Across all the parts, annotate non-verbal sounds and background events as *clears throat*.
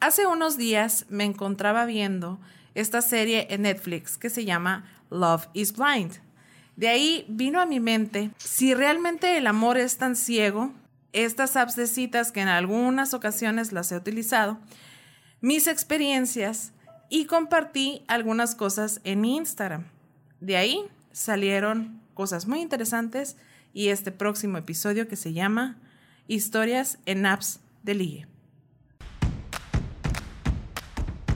Hace unos días me encontraba viendo esta serie en Netflix que se llama Love is Blind. De ahí vino a mi mente si realmente el amor es tan ciego, estas apps de citas que en algunas ocasiones las he utilizado, mis experiencias y compartí algunas cosas en mi Instagram. De ahí salieron cosas muy interesantes y este próximo episodio que se llama Historias en apps de ligue.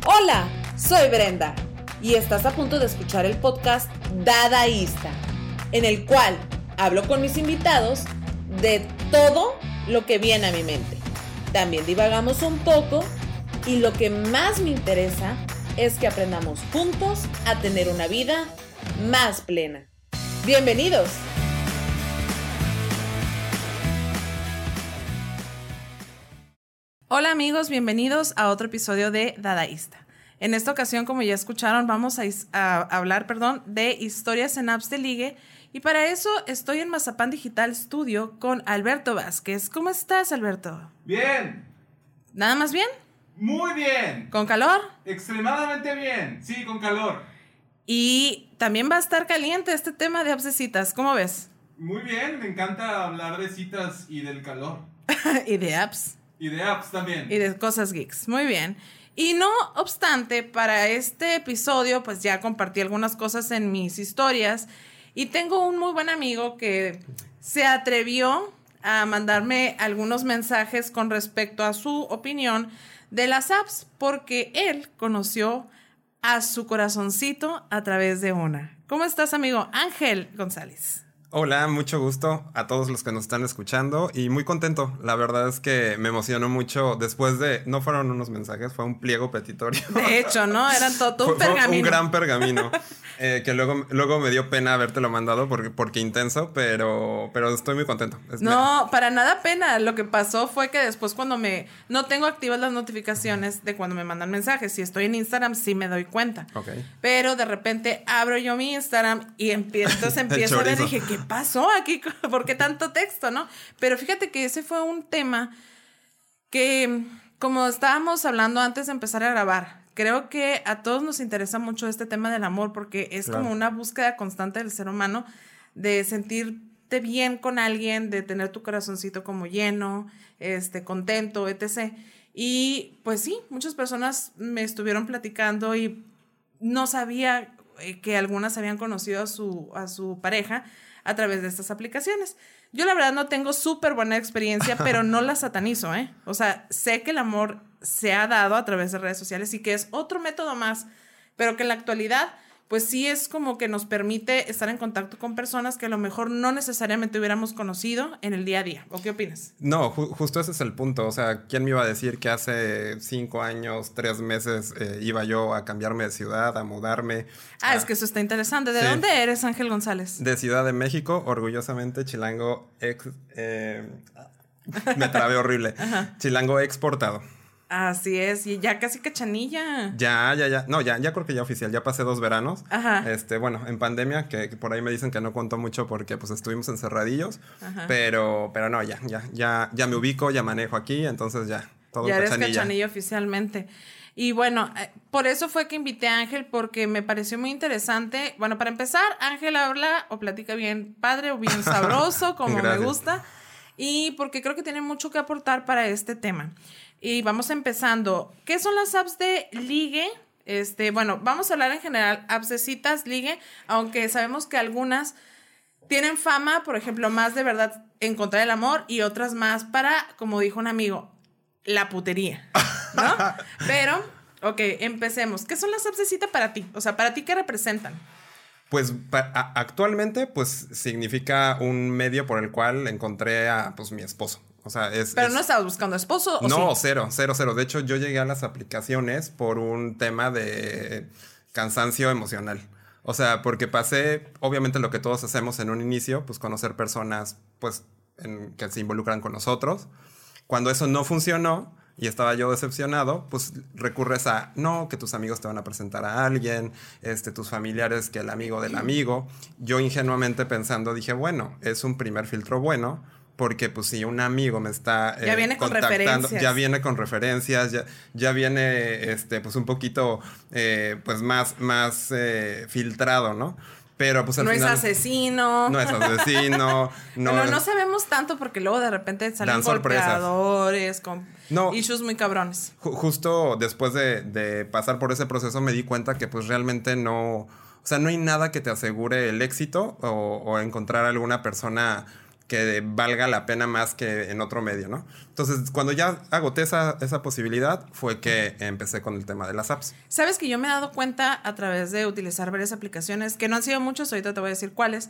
Hola, soy Brenda y estás a punto de escuchar el podcast Dadaísta, en el cual hablo con mis invitados de todo lo que viene a mi mente. También divagamos un poco y lo que más me interesa es que aprendamos juntos a tener una vida más plena. Bienvenidos. Hola amigos, bienvenidos a otro episodio de Dadaísta. En esta ocasión, como ya escucharon, vamos a, hablar, perdón, de historias en apps de ligue. Y para eso estoy en Mazapán Digital Studio con Alberto Vázquez. ¿Cómo estás, Alberto? Bien. ¿Nada más bien? Muy bien. ¿Con calor? Extremadamente bien. Sí, con calor. Y también va a estar caliente este tema de apps de citas. ¿Cómo ves? Muy bien, me encanta hablar de citas y del calor. *laughs* y de apps. Y de apps también. Y de cosas geeks. Muy bien. Y no obstante, para este episodio, pues ya compartí algunas cosas en mis historias y tengo un muy buen amigo que se atrevió a mandarme algunos mensajes con respecto a su opinión de las apps, porque él conoció a su corazoncito a través de una. ¿Cómo estás, amigo? Ángel González. Hola, mucho gusto a todos los que nos están escuchando y muy contento. La verdad es que me emocionó mucho después de, no fueron unos mensajes, fue un pliego petitorio. De hecho, ¿no? Eran *laughs* todo un pergamino. un gran pergamino. Eh, que luego, luego me dio pena habértelo mandado porque, porque intenso, pero, pero estoy muy contento. no, para nada pena. Lo que pasó fue que después cuando me, no tengo activas las notificaciones de cuando me mandan mensajes. Si estoy en Instagram, sí me doy cuenta. Ok. Pero de repente abro yo mi Instagram y empiezo, entonces *laughs* empiezo a ver, dije, ¿qué pasó aquí? *laughs* ¿Por qué tanto texto, no? Pero fíjate que ese fue un tema que, como estábamos hablando antes de empezar a grabar, creo que a todos nos interesa mucho este tema del amor porque es como una búsqueda constante del ser humano de sentirte bien con alguien, de tener tu corazoncito como lleno, este, contento, etc. Y pues sí, muchas personas me estuvieron platicando y no sabía eh, que algunas habían conocido a su, a su pareja a través de estas aplicaciones. Yo la verdad no tengo súper buena experiencia, pero no la satanizo, ¿eh? O sea, sé que el amor se ha dado a través de redes sociales y que es otro método más, pero que en la actualidad pues sí es como que nos permite estar en contacto con personas que a lo mejor no necesariamente hubiéramos conocido en el día a día. ¿O qué opinas? No, justo ese es el punto. O sea, ¿quién me iba a decir que hace cinco años, tres meses eh, iba yo a cambiarme de ciudad, a mudarme? Ah, es que eso está interesante. ¿De dónde eres, Ángel González? De Ciudad de México, orgullosamente chilango ex... Eh, me trabé horrible. *laughs* Chilango exportado. Así es, y ya casi cachanilla. Ya, ya, ya. No, ya, ya creo que ya oficial. Ya pasé dos veranos. Ajá. Este, bueno, en pandemia, que, por ahí me dicen que no contó mucho porque pues estuvimos encerradillos. Pero, pero no, ya, ya, ya, ya me ubico, ya manejo aquí, entonces ya. Todo ya eres cachanilla oficialmente. Y bueno, eh, por eso fue que invité a Ángel, porque me pareció muy interesante. Bueno, para empezar, Ángel habla o platica bien padre o bien *laughs* sabroso, como me gusta. Y porque creo que tiene mucho que aportar para este tema. Y vamos empezando. ¿Qué son las apps de ligue? Este, bueno, vamos a hablar en general, apps de citas, ligue, aunque sabemos que algunas tienen fama, por ejemplo, más de verdad encontrar el amor y otras más para, como dijo un amigo, la putería, ¿no? *laughs* Pero, ok, empecemos. ¿Qué son las apps de cita para ti? O sea, ¿para ti qué representan? Pues actualmente, pues significa un medio por el cual encontré a pues, mi esposo. O sea, es. Pero no estabas buscando esposo. ¿o no, cero, cero, cero. De hecho, yo llegué a las aplicaciones por un tema de cansancio emocional. O sea, porque pasé, obviamente, lo que todos hacemos en un inicio, pues conocer personas, pues, en, que se involucran con nosotros. Cuando eso no funcionó y estaba yo decepcionado, pues recurres a, no, que tus amigos te van a presentar a alguien, este, tus familiares, que el amigo del amigo. Yo ingenuamente pensando dije, bueno, es un primer filtro bueno porque pues si un amigo me está ya viene con referencias. ya viene con referencias, ya, ya viene este pues un poquito eh, pues más, más eh, filtrado, ¿no? Pero pues al no es asesino. No es asesino. *laughs* no, no sabemos tanto porque luego de repente salen golpeadores con issues muy cabrones. justo después de, de, pasar por ese proceso me di cuenta que pues realmente no, o sea, no hay nada que te asegure el éxito o, o encontrar alguna persona que valga la pena más que en otro medio, ¿no? Entonces, cuando ya agoté esa, esa posibilidad, fue que empecé con el tema de las apps. Sabes que yo me he dado cuenta a través de utilizar varias aplicaciones, que no han sido muchos, ahorita te voy a decir cuáles,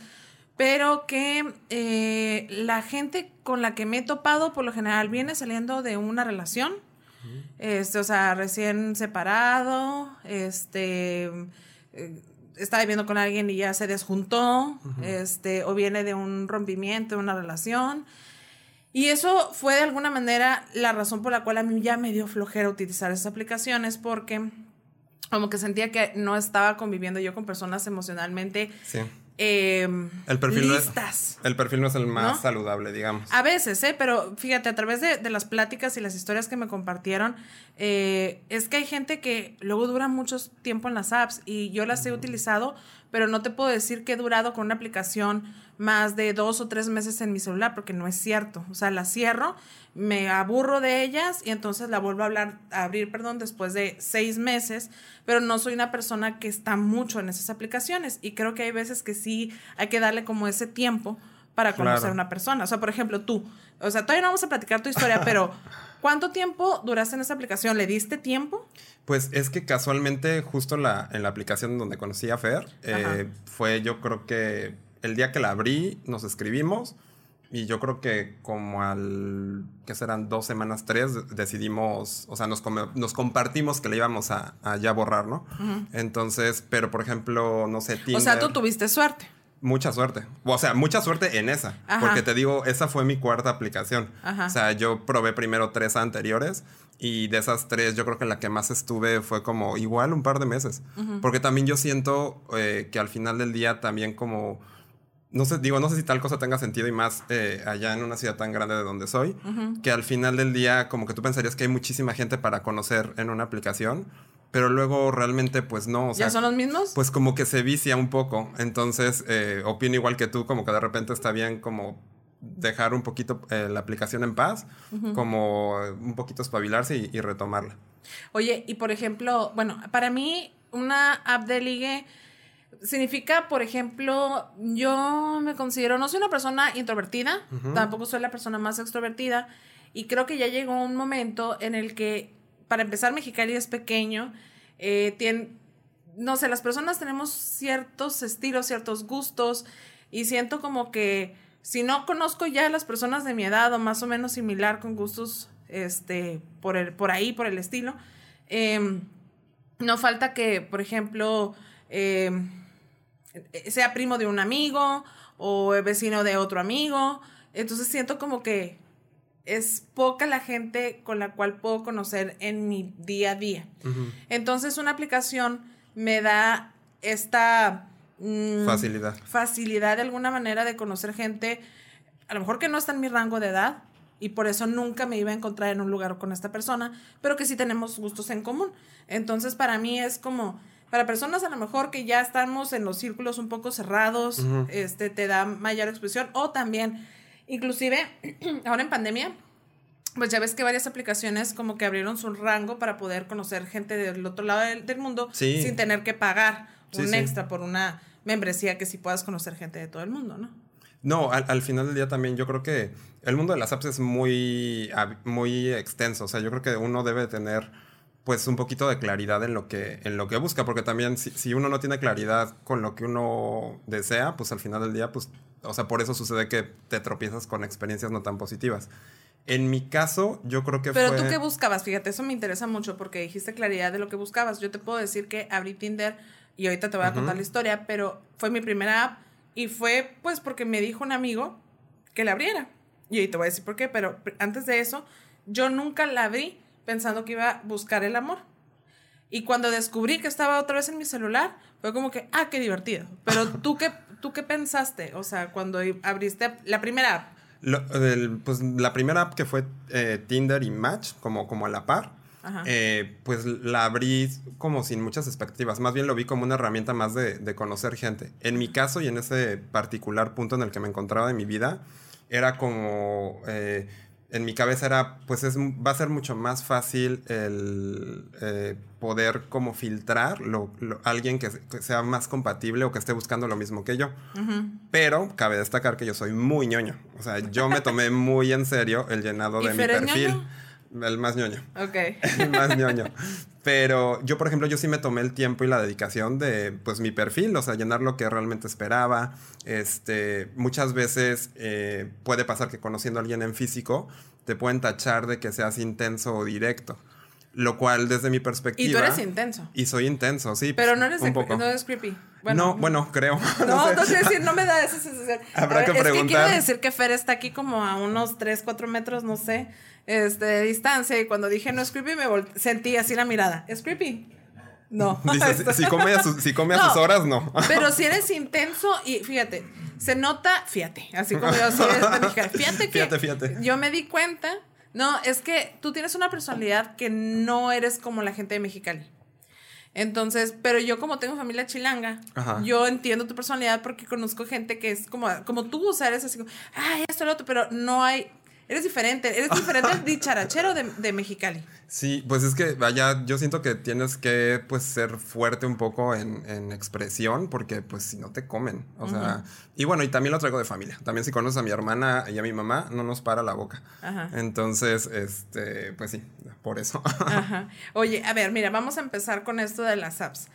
pero que eh, la gente con la que me he topado, por lo general, viene saliendo de una relación, este, o sea, recién separado, este... Eh, está viviendo con alguien y ya se desjuntó, este, o viene de un rompimiento, de una relación. Y eso fue de alguna manera la razón por la cual a mí ya me dio flojera utilizar esas aplicaciones porque como que sentía que no estaba conviviendo yo con personas emocionalmente sí. Em, el perfil No es, el perfil no es el más saludable, digamos. A veces, ¿eh? Pero fíjate, a través de, las pláticas y las historias que me compartieron, eh, es que hay gente que luego dura mucho tiempo en las apps y yo las he utilizado, pero no te puedo decir que he durado con una aplicación más de dos o tres meses en mi celular, porque no es cierto. O sea, la cierro, me aburro de ellas y entonces la vuelvo a, hablar, a abrir, perdón, después de seis meses, pero no soy una persona que está mucho en esas aplicaciones y creo que hay veces que sí hay que darle como ese tiempo para conocer a una persona. O sea, por ejemplo, tú, o sea, todavía no vamos a platicar tu historia, *laughs* pero ¿cuánto tiempo duraste en esa aplicación? ¿Le diste tiempo? Pues es que casualmente justo la, en la aplicación donde conocí a Fer, eh, fue yo creo que el día que la abrí, nos escribimos y yo creo que como al, que serán dos semanas, tres, decidimos, o sea, nos, nos compartimos que le íbamos a, ya borrar, ¿no? Entonces, pero por ejemplo, no sé, Tinder, O sea, tú tuviste suerte. Mucha suerte. O sea, mucha suerte en esa. Porque te digo, esa fue mi cuarta aplicación. O sea, yo probé primero tres anteriores y de esas tres yo creo que la que más estuve fue como igual un par de meses. Porque también yo siento eh, que al final del día también como no sé, digo, no sé si tal cosa tenga sentido y más eh, allá en una ciudad tan grande de donde soy, que al final del día como que tú pensarías que hay muchísima gente para conocer en una aplicación, pero luego realmente pues no. O ¿Ya son los mismos? Pues como que se vicia un poco, entonces eh, opino igual que tú, como que de repente está bien como dejar un poquito eh, la aplicación en paz, como un poquito espabilarse y, y retomarla. Oye, y por ejemplo, bueno, para mí una app de ligue significa, por ejemplo, yo me considero, no soy una persona introvertida, tampoco soy la persona más extrovertida, y creo que ya llegó un momento en el que, para empezar, Mexicali es pequeño, eh, tiene, no sé, las personas tenemos ciertos estilos, ciertos gustos, y siento como que si no conozco ya a las personas de mi edad o más o menos similar con gustos este, por, el, por ahí, por el estilo, em, no falta que, por ejemplo, eh, sea primo de un amigo o vecino de otro amigo. Entonces siento como que es poca la gente con la cual puedo conocer en mi día a día. Entonces una aplicación me da esta mm, facilidad. Facilidad de alguna manera de conocer gente, a lo mejor que no está en mi rango de edad y por eso nunca me iba a encontrar en un lugar con esta persona, pero que sí tenemos gustos en común. Entonces para mí es como para personas a lo mejor que ya estamos en los círculos un poco cerrados, este, te da mayor expresión. O también, inclusive, *clears throat* ahora en pandemia, pues ya ves que varias aplicaciones como que abrieron su rango para poder conocer gente del otro lado del, mundo sin tener que pagar un extra por una membresía que sí puedas conocer gente de todo el mundo, ¿no? No, al, al, final del día también yo creo que el mundo de las apps es muy, muy extenso. O sea, yo creo que uno debe tener pues un poquito de claridad en lo que, en lo que busca, porque también si, si, uno no tiene claridad con lo que uno desea, pues al final del día, pues, o sea, por eso sucede que te tropiezas con experiencias no tan positivas. En mi caso, yo creo que Pero fue... tú qué buscabas, fíjate, eso me interesa mucho porque dijiste claridad de lo que buscabas. Yo te puedo decir que abrí Tinder y ahorita te voy a contar la historia, pero fue mi primera app y fue pues porque me dijo un amigo que la abriera. Y ahí te voy a decir por qué, pero antes de eso, yo nunca la abrí pensando que iba a buscar el amor. Y cuando descubrí que estaba otra vez en mi celular, fue como que, ah, qué divertido. Pero *laughs* tú qué, tú qué pensaste, o sea, cuando abriste la primera pues la primera app que fue eh, Tinder y Match, como, como a la par, eh, pues la abrí como sin muchas expectativas. Más bien lo vi como una herramienta más de, de, conocer gente. En mi caso y en ese particular punto en el que me encontraba de mi vida, era como eh, en mi cabeza era, pues es, va a ser mucho más fácil el eh, poder como filtrar lo, alguien que, sea más compatible o que esté buscando lo mismo que yo. Pero cabe destacar que yo soy muy ñoño. O sea, yo me tomé muy en serio el llenado de mi perfil. El más ñoño. Ok. *laughs* El más ñoño. Pero yo, por ejemplo, yo sí me tomé el tiempo y la dedicación de, pues, mi perfil, o sea, llenar lo que realmente esperaba. Este, muchas veces eh, puede pasar que conociendo a alguien en físico, te pueden tachar de que seas intenso o directo. Lo cual, desde mi perspectiva. Y tú eres intenso. Y soy intenso, sí. Pero no eres, un poco. no eres creepy. Bueno, no, bueno, creo. *laughs* No, no, sé. decir, no me da esa sensación. Habrá que preguntar. Es que quiero decir que Fer está aquí como a unos 3, 4 metros, no sé este, de distancia y cuando dije no es creepy me sentí así la mirada. ¿Es creepy? No. *laughs* Dice, si, come a, sus, si come a sus horas, no. *laughs* Pero si eres intenso y fíjate, se nota, fíjate, así como yo soy este Fíjate que fíjate, fíjate. yo me di cuenta, no, es que tú tienes una personalidad que no eres como la gente de Mexicali. Entonces, pero yo como tengo familia chilanga, yo entiendo tu personalidad porque conozco gente que es como, como tú, o sea, eres así como, ay, esto, lo otro, pero no hay, Eres diferente, eres diferente al dicharachero de, de, Mexicali. Sí, pues es que, vaya, yo siento que tienes que, pues, ser fuerte un poco en, en expresión, porque, pues, si no te comen, o sea, y bueno, y también lo traigo de familia, también si conoces a mi hermana y a mi mamá, no nos para la boca. Ajá. Entonces, este, pues sí, por eso. Ajá. Oye, a ver, mira, vamos a empezar con esto de las apps.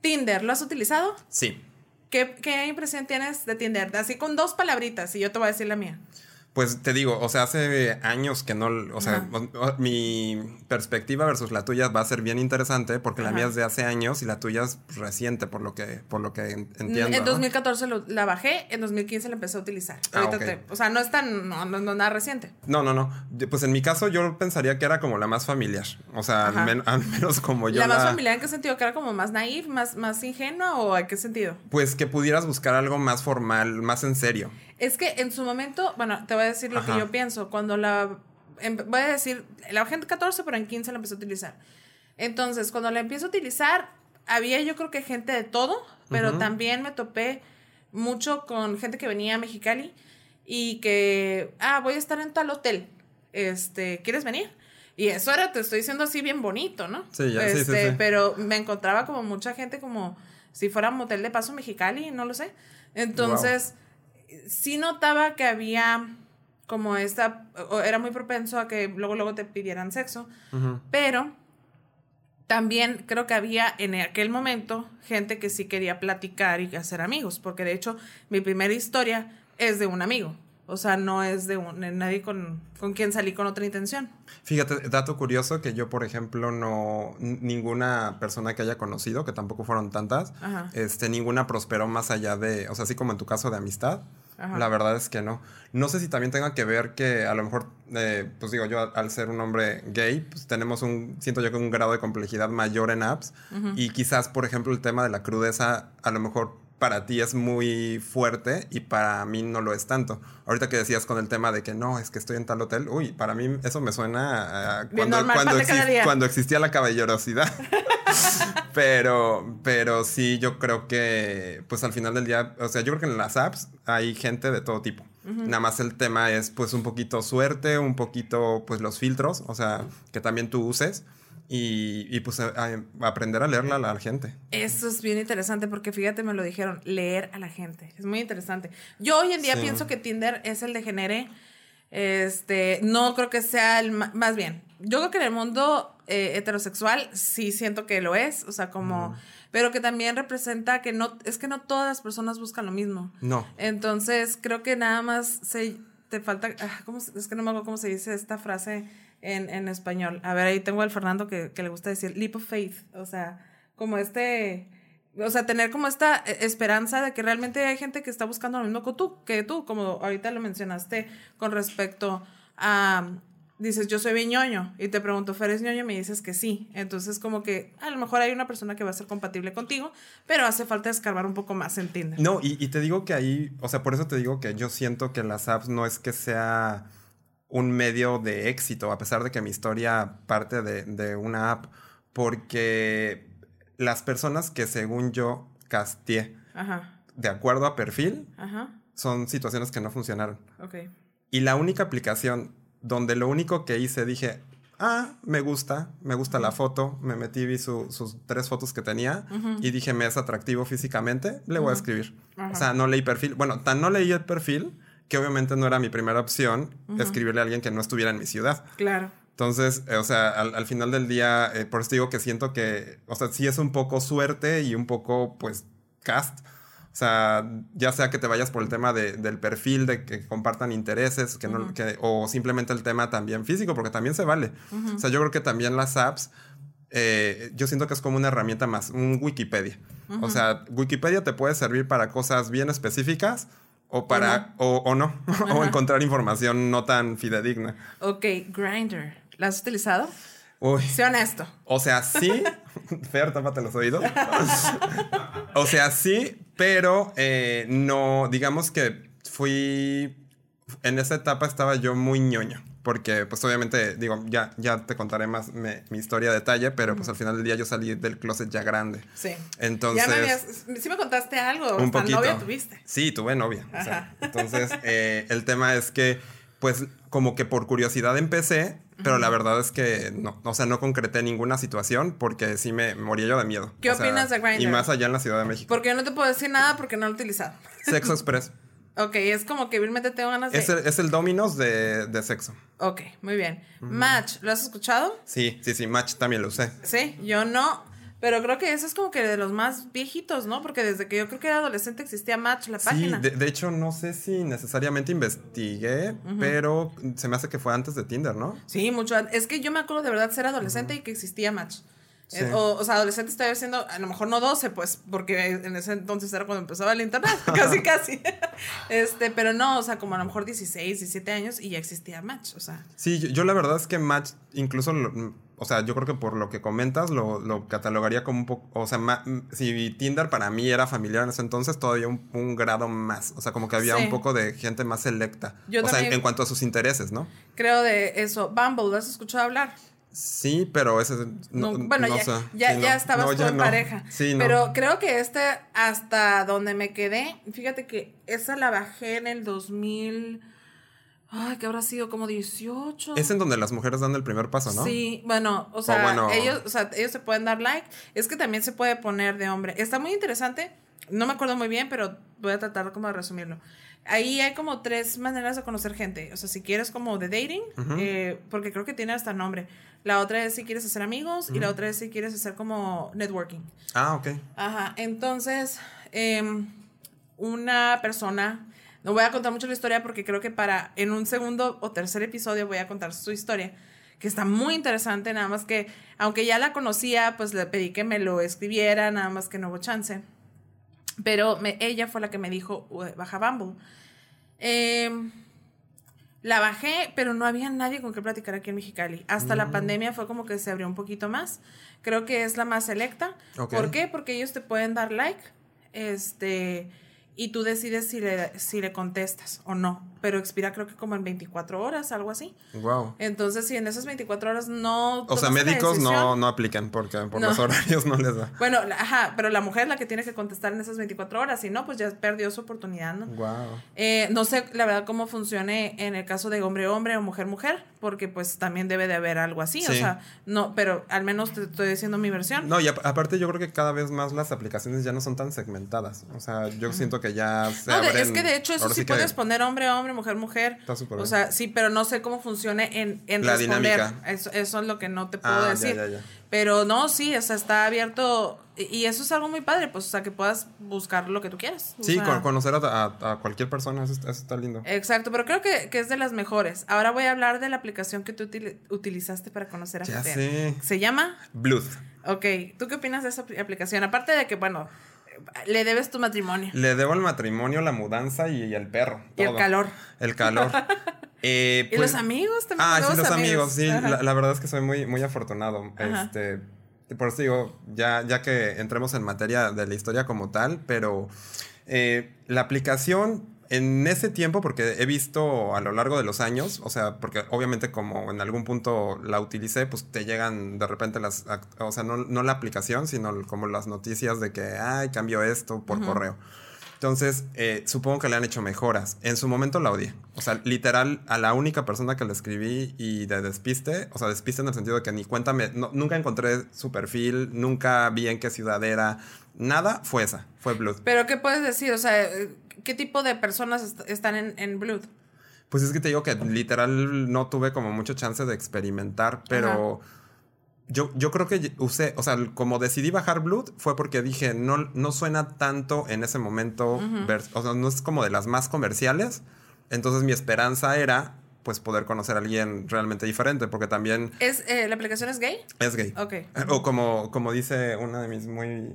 Tinder, ¿lo has utilizado? Sí. ¿Qué, qué impresión tienes de Tinder? Así con dos palabritas y yo te voy a decir la mía. Pues te digo, o sea, hace años que no, o sea, mi perspectiva versus la tuya va a ser bien interesante porque la mía es de hace años y la tuya es reciente, por lo que, por lo que entiendo. En 2014 la bajé, en 2015 la empecé a utilizar. Ah, o sea, no es tan, no, no, nada reciente. No, no, no. Pues en mi caso yo pensaría que era como la más familiar, o sea, al, menos como yo. ¿La, más familiar en qué sentido? ¿Que era como más naif, más, más ingenua o en qué sentido? Pues que pudieras buscar algo más formal, más en serio. Es que en su momento, bueno, te voy a decir lo que yo pienso. Cuando la. Em, voy a decir, la gente 14, pero en 15 la empecé a utilizar. Entonces, cuando la empiezo a utilizar, había yo creo que gente de todo, pero también me topé mucho con gente que venía a Mexicali y que, ah, voy a estar en tal hotel. Este, ¿quieres venir? Y eso era, te estoy diciendo así bien bonito, ¿no? Sí, ya, sí, sí, este, Pero me encontraba como mucha gente como si fuera un motel de paso Mexicali, no lo sé. Entonces, sí notaba que había como esta, era muy propenso a que luego, luego te pidieran sexo, pero también creo que había en aquel momento gente que sí quería platicar y hacer amigos, porque de hecho mi primera historia es de un amigo. O sea, no es de, un, nadie con, con quien salí con otra intención. Fíjate, dato curioso que yo, por ejemplo, no. Ninguna persona que haya conocido, que tampoco fueron tantas, este, ninguna prosperó más allá de. O sea, así como en tu caso de amistad. La verdad es que no. No sé si también tenga que ver que a lo mejor, eh, pues digo, yo al ser un hombre gay, pues tenemos un, siento yo que un grado de complejidad mayor en apps. Y quizás, por ejemplo, el tema de la crudeza, a lo mejor para ti es muy fuerte y para mí no lo es tanto. Ahorita que decías con el tema de que no, es que estoy en tal hotel, uy, para mí eso me suena a cuando, cuando, existía la caballerosidad. *laughs* pero, pero sí, yo creo que, pues al final del día, o sea, yo creo que en las apps hay gente de todo tipo. Nada más el tema es pues un poquito suerte, un poquito pues los filtros, o sea, que también tú uses. Y, pues aprender a leerla a la gente. Eso es bien interesante porque fíjate, me lo dijeron, leer a la gente. Es muy interesante. Yo hoy en día pienso que Tinder es el de genere. Este, no creo que sea el más bien. Yo creo que en el mundo eh, heterosexual sí siento que lo es, o sea, como, pero que también representa que no, es que no todas las personas buscan lo mismo. No. Entonces, creo que nada más se, te falta, ah, ¿cómo, es que no me acuerdo cómo se dice esta frase en, español. A ver, ahí tengo al Fernando que, que, le gusta decir leap of faith, o sea, como este, o sea, tener como esta e, esperanza de que realmente hay gente que está buscando lo mismo que tú, que tú, como ahorita lo mencionaste con respecto a dices, yo soy bien ñoño, y te pregunto, ¿eres ñoño? Me dices que sí. Entonces, como que a lo mejor hay una persona que va a ser compatible contigo, pero hace falta escarbar un poco más en Tinder. No, y te digo que ahí, o sea, por eso te digo que yo siento que las apps no es que sea un medio de éxito, a pesar de que mi historia parte de, de una app, porque las personas que según yo casteé Ajá, de acuerdo a perfil ajá, son situaciones que no funcionaron. Y la única aplicación donde lo único que hice dije, ah, me gusta, me gusta la foto, me metí, vi su- sus tres fotos que tenía y dije, me es atractivo físicamente, le voy a escribir. O sea, no leí perfil. Bueno, tan no leí el perfil que obviamente no era mi primera opción escribirle a alguien que no estuviera en mi ciudad. Claro. Entonces, eh, o sea, al, al final del día, eh, por eso digo que siento que, o sea, sí es un poco suerte y un poco, pues, cast. O sea, ya sea que te vayas por el tema de- del perfil, de que compartan intereses, que no, que, o simplemente el tema también físico, porque también se vale. O sea, yo creo que también las apps, eh, yo siento que es como una herramienta más, un Wikipedia. O sea, Wikipedia te puede servir para cosas bien específicas o para, o, o no, *laughs* o encontrar información no tan fidedigna. Ok, Grinder. ¿La has utilizado? Uy. Sé honesto. O sea, sí. *laughs* Fer, tápate los oídos. *laughs* o sea, sí, pero eh, no, digamos que fui. En esa etapa estaba yo muy ñoño. Porque, pues obviamente, digo, ya, ya te contaré más me- mi historia a detalle, pero pues al final del día yo salí del closet ya grande. Sí. Entonces. Ya me habías, sí me contaste algo. Un poquito. novia tuviste. Sí, tuve novia. o sea, entonces, eh, el tema es que, pues, como que por curiosidad empecé, pero la verdad es que no, o sea, no concreté ninguna situación porque sí me moría yo de miedo. ¿Qué O sea, opinas de Grindr? Y más allá en la Ciudad de México. Porque yo no te puedo decir nada porque no lo he utilizado. Sexo *laughs* Express. Ok, es como que vilmente tengo ganas de... Es el, es el Dominos de, de sexo. Ok, muy bien. Match, ¿lo has escuchado? Sí, sí, sí, Match también lo usé. Sí, yo no. Pero creo que eso es como que de los más viejitos, ¿no? Porque desde que yo creo que era adolescente existía Match, la Sí, página. de, de hecho, no sé si necesariamente investigué, pero se me hace que fue antes de Tinder, ¿no? Sí, mucho. an- Es que yo me acuerdo de verdad ser adolescente y que existía Match. Sí. Eh, o, o sea, adolescente estaba haciendo, a lo mejor no 12, pues, porque en ese entonces era cuando empezaba el internet, *laughs* casi, *laughs* casi. este, pero no, o sea, como a lo mejor 16, 17 años y ya existía Match, o sea. Sí, yo, yo la verdad es que Match, incluso, lo- o sea, yo creo que por lo que comentas, lo, lo catalogaría como un poco, o sea, ma- si Tinder para mí era familiar en ese entonces, todavía un, un grado más, o sea, como que había Sí. un poco de gente más selecta, Yo o sea, en, en cuanto a sus intereses, ¿no? Creo de eso. Bumble, ¿lo has escuchado hablar? Sí, pero ese, no, No, bueno, no ya, sé. ya, Sí, ya no. estabas no. pareja. Sí. Pero creo que este, hasta donde me quedé, fíjate que esa la bajé en el 2000. Ay, que habrá sido como 18. Es en donde las mujeres dan el primer paso, ¿no? Sí, bueno, o sea, bueno. ellos, o sea, ellos se pueden dar like. Es que también se puede poner de hombre. Está muy interesante. No me acuerdo muy bien, pero voy a tratar como de resumirlo. Ahí hay como tres maneras de conocer gente. O sea, si quieres como de dating, eh, porque creo que tiene hasta nombre. La otra es si quieres hacer amigos y la otra es si quieres hacer como networking. Ah, ok. Ajá, entonces, em, una persona, no voy a contar mucho la historia porque creo que para en un segundo o tercer episodio voy a contar su historia, que está muy interesante, nada más que, aunque ya la conocía, pues le pedí que me lo escribiera, nada más que no hubo chance. Pero me- ella fue la que me dijo, "Ue, baja Bumble. Em, la bajé, pero no había nadie con que platicar aquí en Mexicali. Hasta la pandemia fue como que se abrió un poquito más. Creo que es la más selecta. ¿Por qué? Porque ellos te pueden dar like, este, y tú decides si le, si le contestas o no. Pero expira creo que como en 24 horas, algo así. Wow. Entonces, si en esas 24 horas no... O sea, médicos no, decisión- no aplican porque por No. los horarios no les da. Bueno, ajá, pero la mujer es la que tiene que contestar en esas 24 horas. Si no, pues ya perdió su oportunidad, ¿no? Wow. Eh, no sé, la verdad, cómo funcione en el caso de hombre-hombre o mujer-mujer, porque pues también debe de haber algo así, o sea, no, pero al menos te estoy diciendo mi versión. No, y ap- aparte yo creo que cada vez más las aplicaciones ya no son tan segmentadas. O sea, yo siento que ya se No, abren- es que de hecho eso sí, que puedes poner hombre-hombre, mujer-mujer. Está súper O bien. sea, sí, pero no sé cómo funcione en, en La responder. dinámica. Eso, eso es lo que no te puedo Ah, ya, decir. ya, ya. Pero no, sí, o sea, está abierto. Y y eso es algo muy padre, pues, o sea, que puedas buscar lo que tú quieras. o Sí, sea, con- conocer a, a- a cualquier persona, eso, está- eso está lindo. Exacto, pero creo que, que es de las mejores. Ahora voy a hablar de la aplicación que tú util- utilizaste para conocer a sé. Se llama Bluth. Ok, ¿tú qué opinas de esa apl- aplicación? Aparte de que, bueno, le debes tu matrimonio Le debo el matrimonio, la mudanza y, el perro. y el calor. El calor. *laughs* Eh, y pues- los amigos también. Ah, sí, los amigos, sí. La, la verdad es que soy muy, muy afortunado. Ajá. Este, por eso digo, ya, ya que entremos en materia de la historia como tal, pero eh, la aplicación en ese tiempo, porque he visto a lo largo de los años, o sea, porque obviamente como en algún punto la utilicé, pues te llegan de repente las, o sea, no, no la aplicación, sino como las noticias de que, ay, cambió esto por correo. Entonces, eh, supongo que le han hecho mejoras. En su momento la odié. O sea, literal, a la única persona que le escribí y de despiste, o sea, despiste en el sentido de que ni cuéntame, no- nunca encontré su perfil, nunca vi en qué ciudad era, nada, fue esa, fue Blood. Pero, ¿qué puedes decir? O sea, ¿qué tipo de personas est- están en, en Blood? Pues es que te digo que literal no tuve como mucho chance de experimentar, pero yo, yo creo que usé, o sea, como decidí bajar Blood fue porque dije, no, no suena tanto en ese momento, ver- o sea, no es como de las más comerciales, entonces mi esperanza era pues poder conocer a alguien realmente diferente, porque también ¿Es, eh, ¿La aplicación es gay? es gay. Ok. O como, como dice una de mis muy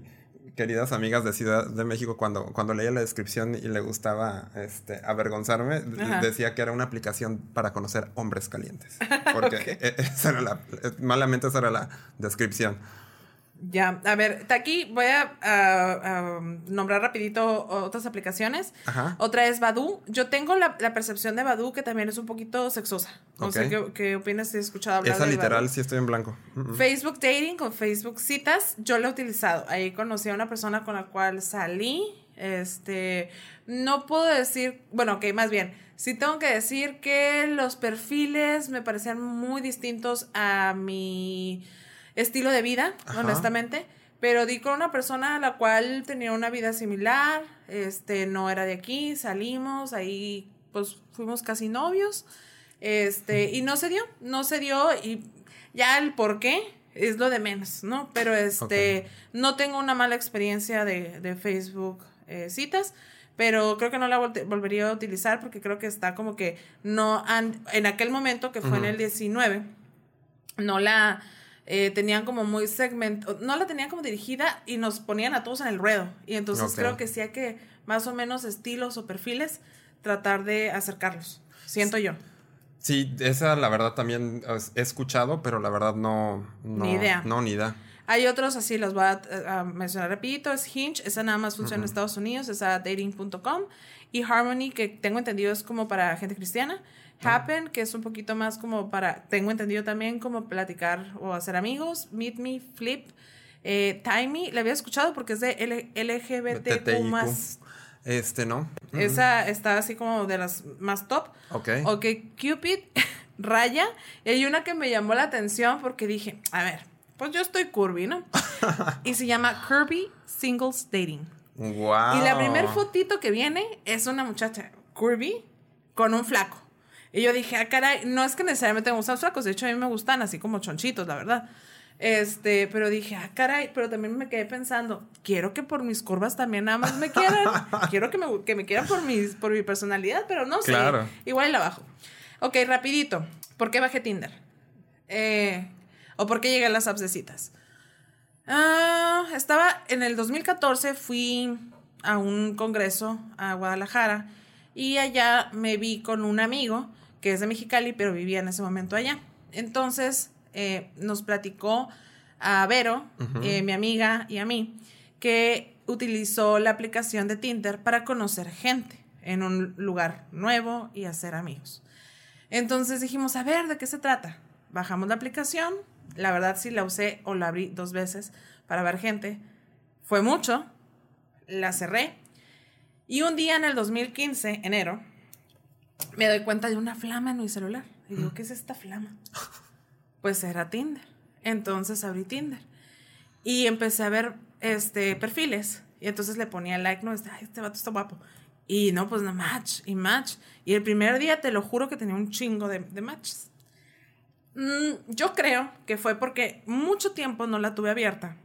queridas amigas de Ciudad de México cuando, cuando leía la descripción y le gustaba este, avergonzarme, decía que era una aplicación para conocer hombres calientes. *laughs* Porque e- esa era la, malamente esa era la descripción. Ya, a ver, aquí voy a, a- a nombrar rapidito otras aplicaciones. Ajá. Otra es Badu. Yo tengo la, la percepción de Badu que también es un poquito sexosa. No sé Ok. qué, qué opinas si has escuchado hablar Esa de literal Badoo. sí estoy en blanco. Mm, mm. Facebook Dating con Facebook Citas, yo lo he utilizado. Ahí conocí a una persona con la cual salí. Este, no puedo decir, bueno, ok, más bien, sí tengo que decir que los perfiles me parecían muy distintos a mi estilo de vida, Ajá. honestamente. Pero di con una persona a la cual tenía una vida similar, este, no era de aquí, salimos, ahí pues fuimos casi novios, este, y no se dio, no se dio, y ya el por qué es lo de menos, ¿no? Pero este, no tengo una mala experiencia de, de Facebook eh, citas, pero creo que no la volte- volvería a utilizar porque creo que está como que no en aquel momento que fue en Ujú. el 19, no la eh, tenían como muy segment, no la tenían como dirigida y nos ponían a todos en el ruedo. Y entonces Ok. creo que sí hay que más o menos estilos o perfiles tratar de acercarlos. Siento yo. Sí, esa la verdad también he escuchado, pero la verdad no, no Ni idea. No, ni idea. Hay otros así, los voy a, a mencionar rapidito. Es Hinge, esa nada más funciona en Estados Unidos, es a dating.com. Y Harmony, que tengo entendido es como para gente cristiana. Happen, que es un poquito más como para, tengo entendido también como platicar o hacer amigos. Meet Me, Flip, eh, Timey, la había escuchado porque es de L- LGBTQ+. Este, ¿no? Mm, Esa está así como de las más top. Ok. Ok, Cupid, *laughs* Raya. Y hay una que me llamó la atención porque dije, a ver, pues yo estoy curvy, ¿no? *laughs* y se llama Kirby Singles Dating. Wow. Y la primer fotito que viene es una muchacha curvy con un flaco. Y yo dije, ah, caray, no es que necesariamente me gustan los flacos, de hecho a mí me gustan así como chonchitos, la verdad. Este, pero dije, ah, caray, pero también me quedé pensando, quiero que por mis curvas también nada más me quieran. *laughs* quiero que me, que me quieran por, mis, por mi personalidad, pero no sé. Claro. Igual la bajo. Ok, rapidito. ¿Por qué bajé Tinder? Eh, ¿O por qué llegué a las apps de citas? Ah, estaba en el 2014, fui a un congreso a Guadalajara y allá me vi con un amigo que es de Mexicali, pero vivía en ese momento allá. Entonces eh, nos platicó a Vero, eh, mi amiga y a mí, que utilizó la aplicación de Tinder para conocer gente en un lugar nuevo y hacer amigos. Entonces dijimos, a ver, ¿de qué se trata? Bajamos la aplicación, la verdad sí la usé o la abrí dos veces para ver gente. Fue mucho, la cerré. Y un día en el 2015, enero, me doy cuenta de una flama en mi celular. Y digo, ¿qué es esta flama? Pues era Tinder. Entonces abrí Tinder. Y empecé a ver este, perfiles. Y entonces le ponía like, no, este, ay, este vato está guapo. Y no, pues no, match y match. Y el primer día te lo juro que tenía un chingo de, de matches. Mm, yo creo que fue porque mucho tiempo no la tuve abierta.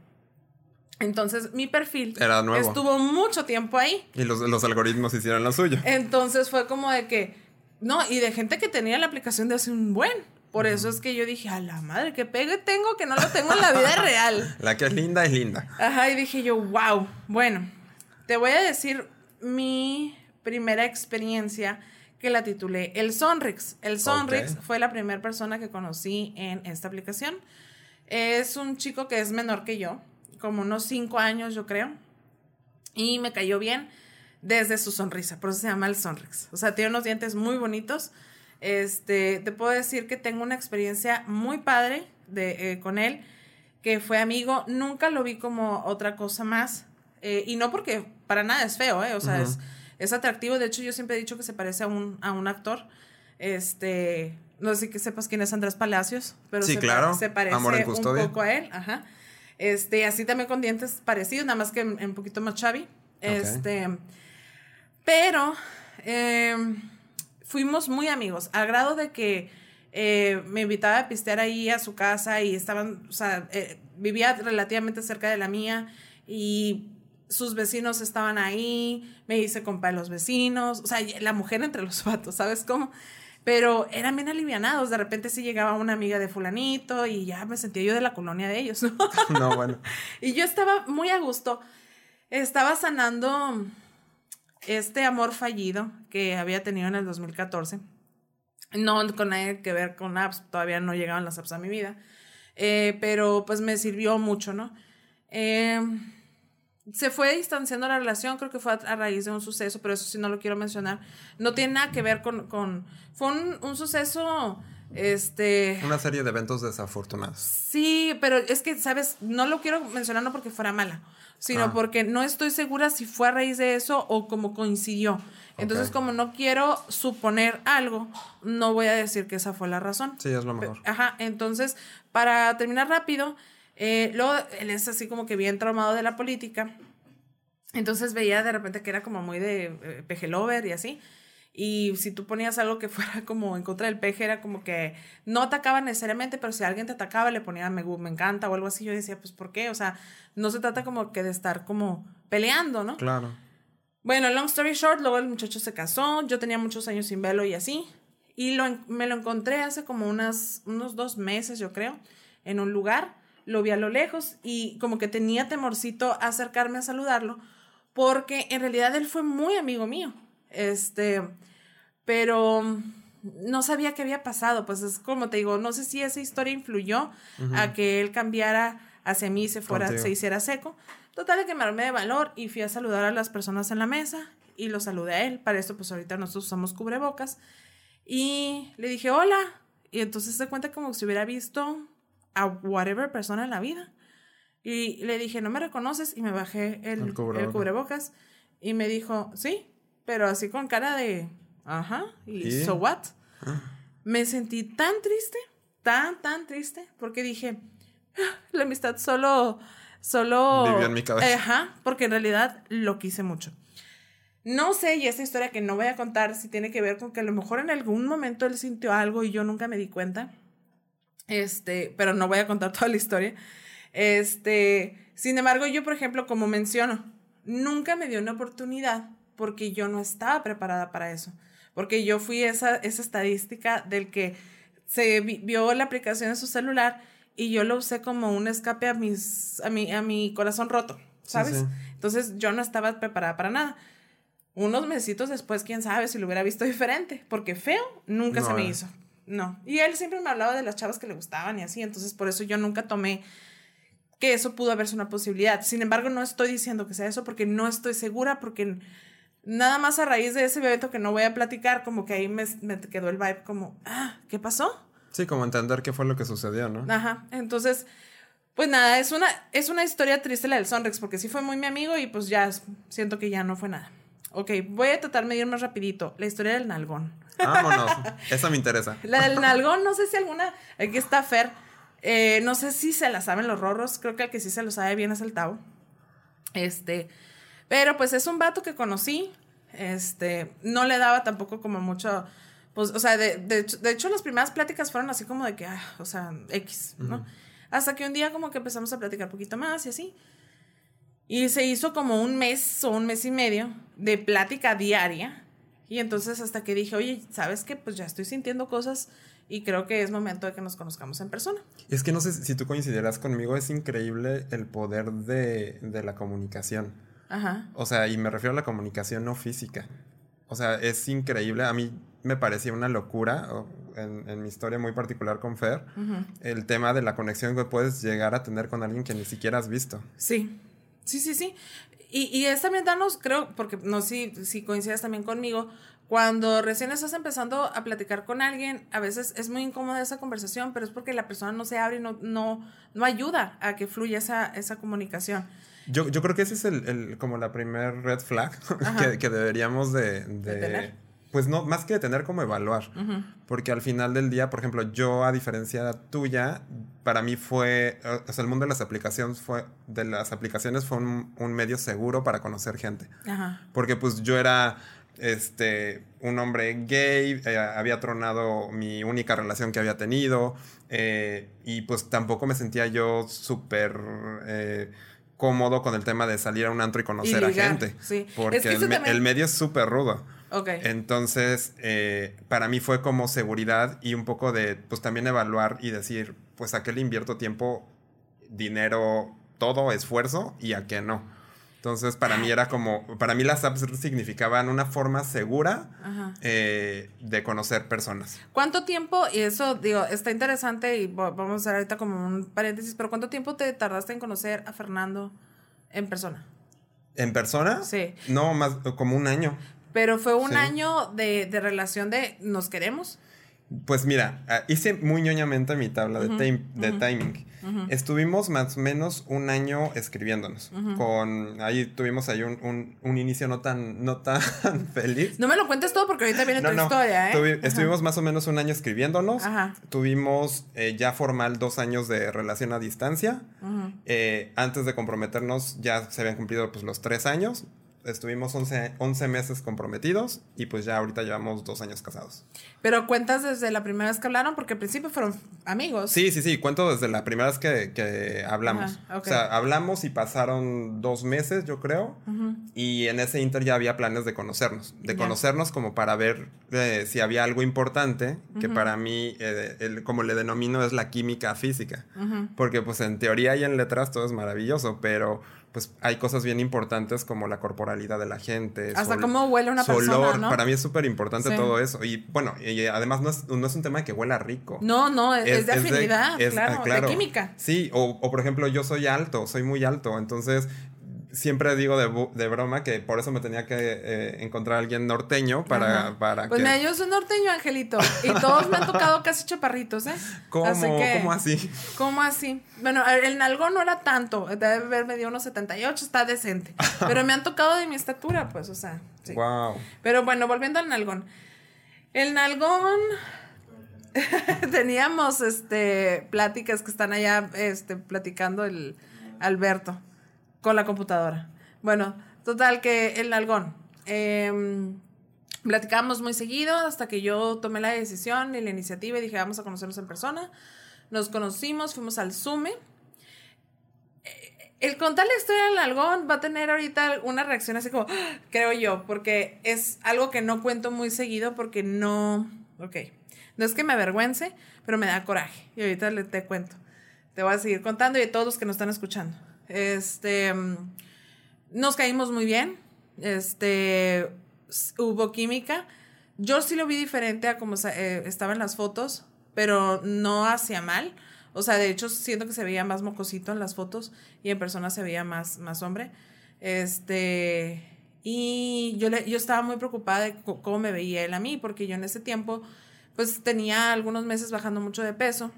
Entonces mi perfil Era nuevo. estuvo mucho tiempo ahí. Y los, los algoritmos hicieron lo suyo. Entonces fue como de que, no, y de gente que tenía la aplicación de hace un buen. Por eso es que yo dije, a la madre, que pegue tengo que no lo tengo en la vida *laughs* real. La que es linda es linda. Ajá, y dije yo, wow. Bueno, te voy a decir mi primera experiencia que la titulé El Sonrix. El Sonrix fue la primera persona que conocí en esta aplicación. Es un chico que es menor que yo, como unos cinco años yo creo, y me cayó bien desde su sonrisa, por eso se llama el Sonrix. O sea, tiene unos dientes muy bonitos. Este, te puedo decir que tengo una experiencia muy padre de, eh, con él, que fue amigo, nunca lo vi como otra cosa más, eh, y no porque para nada es feo, ¿eh? o sea, es, es, atractivo, de hecho yo siempre he dicho que se parece a un, a un actor, este, no sé si que sepas quién es Andrés Palacios, pero sí, se, claro. se parece un poco a él, ajá. Este, así también con dientes parecidos, nada más que un poquito más chavi. Este, pero em, fuimos muy amigos, al grado de que eh, me invitaba a pistear ahí a su casa y estaban, o sea, eh, vivía relativamente cerca de la mía y sus vecinos estaban ahí, me hice compa de los vecinos, o sea, la mujer entre los *laughs* vatos, ¿sabes cómo? Pero eran bien alivianados, de repente sí llegaba una amiga de fulanito y ya me sentía yo de la colonia de ellos, ¿no? *laughs* No, bueno. y yo estaba muy a gusto, estaba sanando este amor fallido que había tenido en el 2014. No con nada que ver con apps, todavía no llegaban las apps a mi vida, eh, pero pues me sirvió mucho, ¿no? Eh, se fue distanciando la relación, creo que fue a, raíz de un suceso, pero eso sí no lo quiero mencionar. No tiene nada que ver con... con fue un, un suceso... Este. Una serie de eventos desafortunados. Sí, pero es que, ¿sabes? No lo quiero mencionar no porque fuera mala, sino ah. porque no estoy segura si fue a raíz de eso o como coincidió. Entonces, como no quiero suponer algo, no voy a decir que esa fue la razón. Sí, es lo mejor. Ajá, entonces, para terminar rápido, eh, luego él es así como que bien traumado de la política. Entonces veía de repente que era como muy de eh, peje lover y así. Y si tú ponías algo que *laughs* fuera como en contra del peje, era como que no atacaba necesariamente, pero si alguien te atacaba, le ponía me, me encanta o algo así. Yo decía, pues, ¿por qué? O sea, no se trata como que de estar como peleando, ¿no? Claro. Bueno, long story short, luego el muchacho se casó, yo tenía muchos años sin verlo y así. Y lo, me lo encontré hace como unas, unos dos meses, yo creo, en un lugar lo vi a lo lejos y como que tenía temorcito acercarme a saludarlo, porque en realidad él fue muy amigo mío. Este, pero no sabía qué había pasado, pues es como te digo, no sé si esa historia influyó a que él cambiara hacia mí, se fuera, se hiciera seco. Total de que me armé de valor y fui a saludar a las personas en la mesa y lo saludé a él. Para esto, pues ahorita nosotros usamos cubrebocas. Y le dije, hola. Y entonces se cuenta como si hubiera visto a whatever persona en la vida. Y le dije, ¿no me reconoces? Y me bajé el, cubrebocas. Y me dijo, sí, pero así con cara de, ajá, y so what? Ah. Me sentí tan triste, tan, tan triste, porque dije, ah, la amistad solo, solo... Vivió en mi cabeza. Ajá, porque en realidad lo quise mucho. No sé, y esta historia que no voy a contar si tiene que ver con que a lo mejor en algún momento él sintió algo y yo nunca me di cuenta. Este, pero no voy a contar toda la historia. Este, sin embargo, yo, por ejemplo, como menciono, nunca me dio una oportunidad porque yo no estaba preparada para eso. Porque yo fui esa, esa estadística del que se vio la aplicación en su celular y yo lo usé como un escape a, mis, a, mi, a mi corazón roto, ¿sabes? Entonces yo no estaba preparada para nada. Unos mesitos después, quién sabe si lo hubiera visto *laughs* diferente, porque feo nunca se me hizo. No. Y él siempre me hablaba de las chavas que le gustaban y así, entonces por eso yo nunca tomé que eso pudo haberse una posibilidad. Sin embargo, no estoy diciendo que sea eso porque no estoy segura, porque nada más a raíz de ese evento que no voy a platicar, como que ahí me, me quedó el vibe como, ah, ¿qué pasó? Sí, como entender qué fue lo que sucedió, ¿no? Ajá, entonces, pues nada, es una, es una historia triste la del Sonrex, porque sí fue muy mi amigo y pues ya siento que ya no fue nada. Ok, voy a tratar de ir más rapidito. La historia del nalgón. Vámonos. *laughs* Esa me interesa. La del nalgón, no sé si alguna. Aquí está Fer. Eh, no sé si se la saben los rorros. Creo que el que sí se lo sabe bien es el Tau. Este. Pero pues es un vato que conocí. Este. No le daba tampoco como mucho. Pues, o sea, de, de, de hecho, las primeras pláticas fueron así como de que, ah, o sea, X, ¿no? Hasta que un día como que empezamos a platicar un poquito más y así. Y se hizo como un mes o un mes y medio de plática diaria y entonces hasta que dije, oye, ¿sabes qué? Pues ya estoy sintiendo cosas y creo que es momento de que nos conozcamos en persona. Es que no sé si tú coincidirás conmigo, es increíble el poder de, de la comunicación. Ajá. O sea, y me refiero a la comunicación no física. O sea, es increíble. A mí me parecía una locura, en, mi historia muy particular con Fer, el tema de la conexión que puedes llegar a tener con alguien que ni siquiera has visto. Sí, sí, sí, sí. Y, y es también darnos, creo, porque no sé si, si coincides también conmigo, cuando recién estás empezando a platicar con alguien, a veces es muy incómoda esa conversación, pero es porque la persona no se abre y no, no, no ayuda a que fluya esa, esa comunicación. Yo, yo creo que ese es el, el como la primer red flag *laughs* que, que, deberíamos de, de, pues no, más que de tener como evaluar, porque al final del día, por ejemplo, yo a diferencia tuya, para mí fue, o sea, el mundo de las aplicaciones fue, de las aplicaciones fue un, un medio seguro para conocer gente, porque pues yo era este, un hombre gay, eh, había tronado mi única relación que había tenido eh, y pues tampoco me sentía yo súper eh, cómodo con el tema de salir a un antro y conocer a gente. Porque el, medio es súper rudo. Entonces, para mí fue como seguridad y un poco de, pues también evaluar y decir, pues a qué le invierto tiempo, dinero, todo, esfuerzo y a qué no. Entonces, para mí era como, para mí las apps significaban una forma segura eh, de conocer personas. ¿Cuánto tiempo, y eso digo, está interesante y vamos a hacer ahorita como un paréntesis, pero ¿cuánto tiempo te tardaste en conocer a Fernando en persona? ¿En persona? Sí. No, más como un año. Pero fue un año de, de relación de nos queremos. Pues mira, ah, hice muy ñoñamente mi tabla de, de timing. Estuvimos más o menos un año escribiéndonos. Con ahí tuvimos ahí un, un, inicio no tan, no tan *laughs* feliz. No me lo cuentes todo porque ahorita viene tu historia, ¿eh? estuvimos más o menos un año escribiéndonos. Tuvimos eh, ya formal dos años de relación a distancia. Eh, antes de comprometernos ya se habían cumplido pues los tres años estuvimos 11, 11, meses comprometidos y pues ya ahorita llevamos dos años casados. Pero cuentas desde la primera vez que hablaron, porque al principio fueron amigos. Sí, sí, sí, cuento desde la primera vez que, que hablamos. O sea, hablamos y pasaron dos meses, yo creo, y en ese inter ya había planes de conocernos, de conocernos como para ver eh, si había algo importante, que para mí, eh, como le denomino, es la química física, porque pues en teoría y en letras todo es maravilloso, pero pues hay cosas bien importantes como la corporalidad de la gente. Hasta cómo huele una persona, olor. Para mí es súper importante todo eso. Y bueno, y además no es, no es, un tema de que huela rico. No, no, es, de afinidad, claro, de química. Sí, o, o por ejemplo, yo soy alto, soy muy alto, entonces siempre digo de, de, broma que por eso me tenía que eh, encontrar a alguien norteño para, para pues mira, yo soy norteño, Angelito. Y todos me han tocado casi chaparritos, ¿eh? ¿Cómo? ¿Cómo así? ¿Cómo así? Bueno, el nalgón no era tanto. Debe haber medido unos 78, está decente. *laughs* Pero me han tocado de mi estatura, pues, o sea. Sí. Wow. Pero bueno, volviendo al nalgón. El nalgón... *laughs* Teníamos este pláticas que están allá este platicando el Alberto con la computadora. Bueno, total que el algón. Eh, platicábamos muy seguido hasta que yo tomé la decisión y la iniciativa y dije, vamos a conocernos en persona. Nos conocimos, fuimos al Zoom. Eh, el contar la historia del algón va a tener ahorita una reacción así como, creo yo, porque es algo que no cuento muy seguido porque no, ok, no es que me avergüence, pero me da coraje. Y ahorita te cuento. Te voy a seguir contando y de todos los que nos están escuchando. Este, nos caímos muy bien. Este, hubo química. Yo sí lo vi diferente a como eh, estaba las fotos, pero no hacía mal. O sea, de hecho, siento que se veía más mocosito en las fotos y en persona se veía más, más hombre. Este, y yo, le, yo estaba muy preocupada de cómo me veía él a mí, porque yo en ese tiempo, pues tenía algunos meses bajando mucho de peso.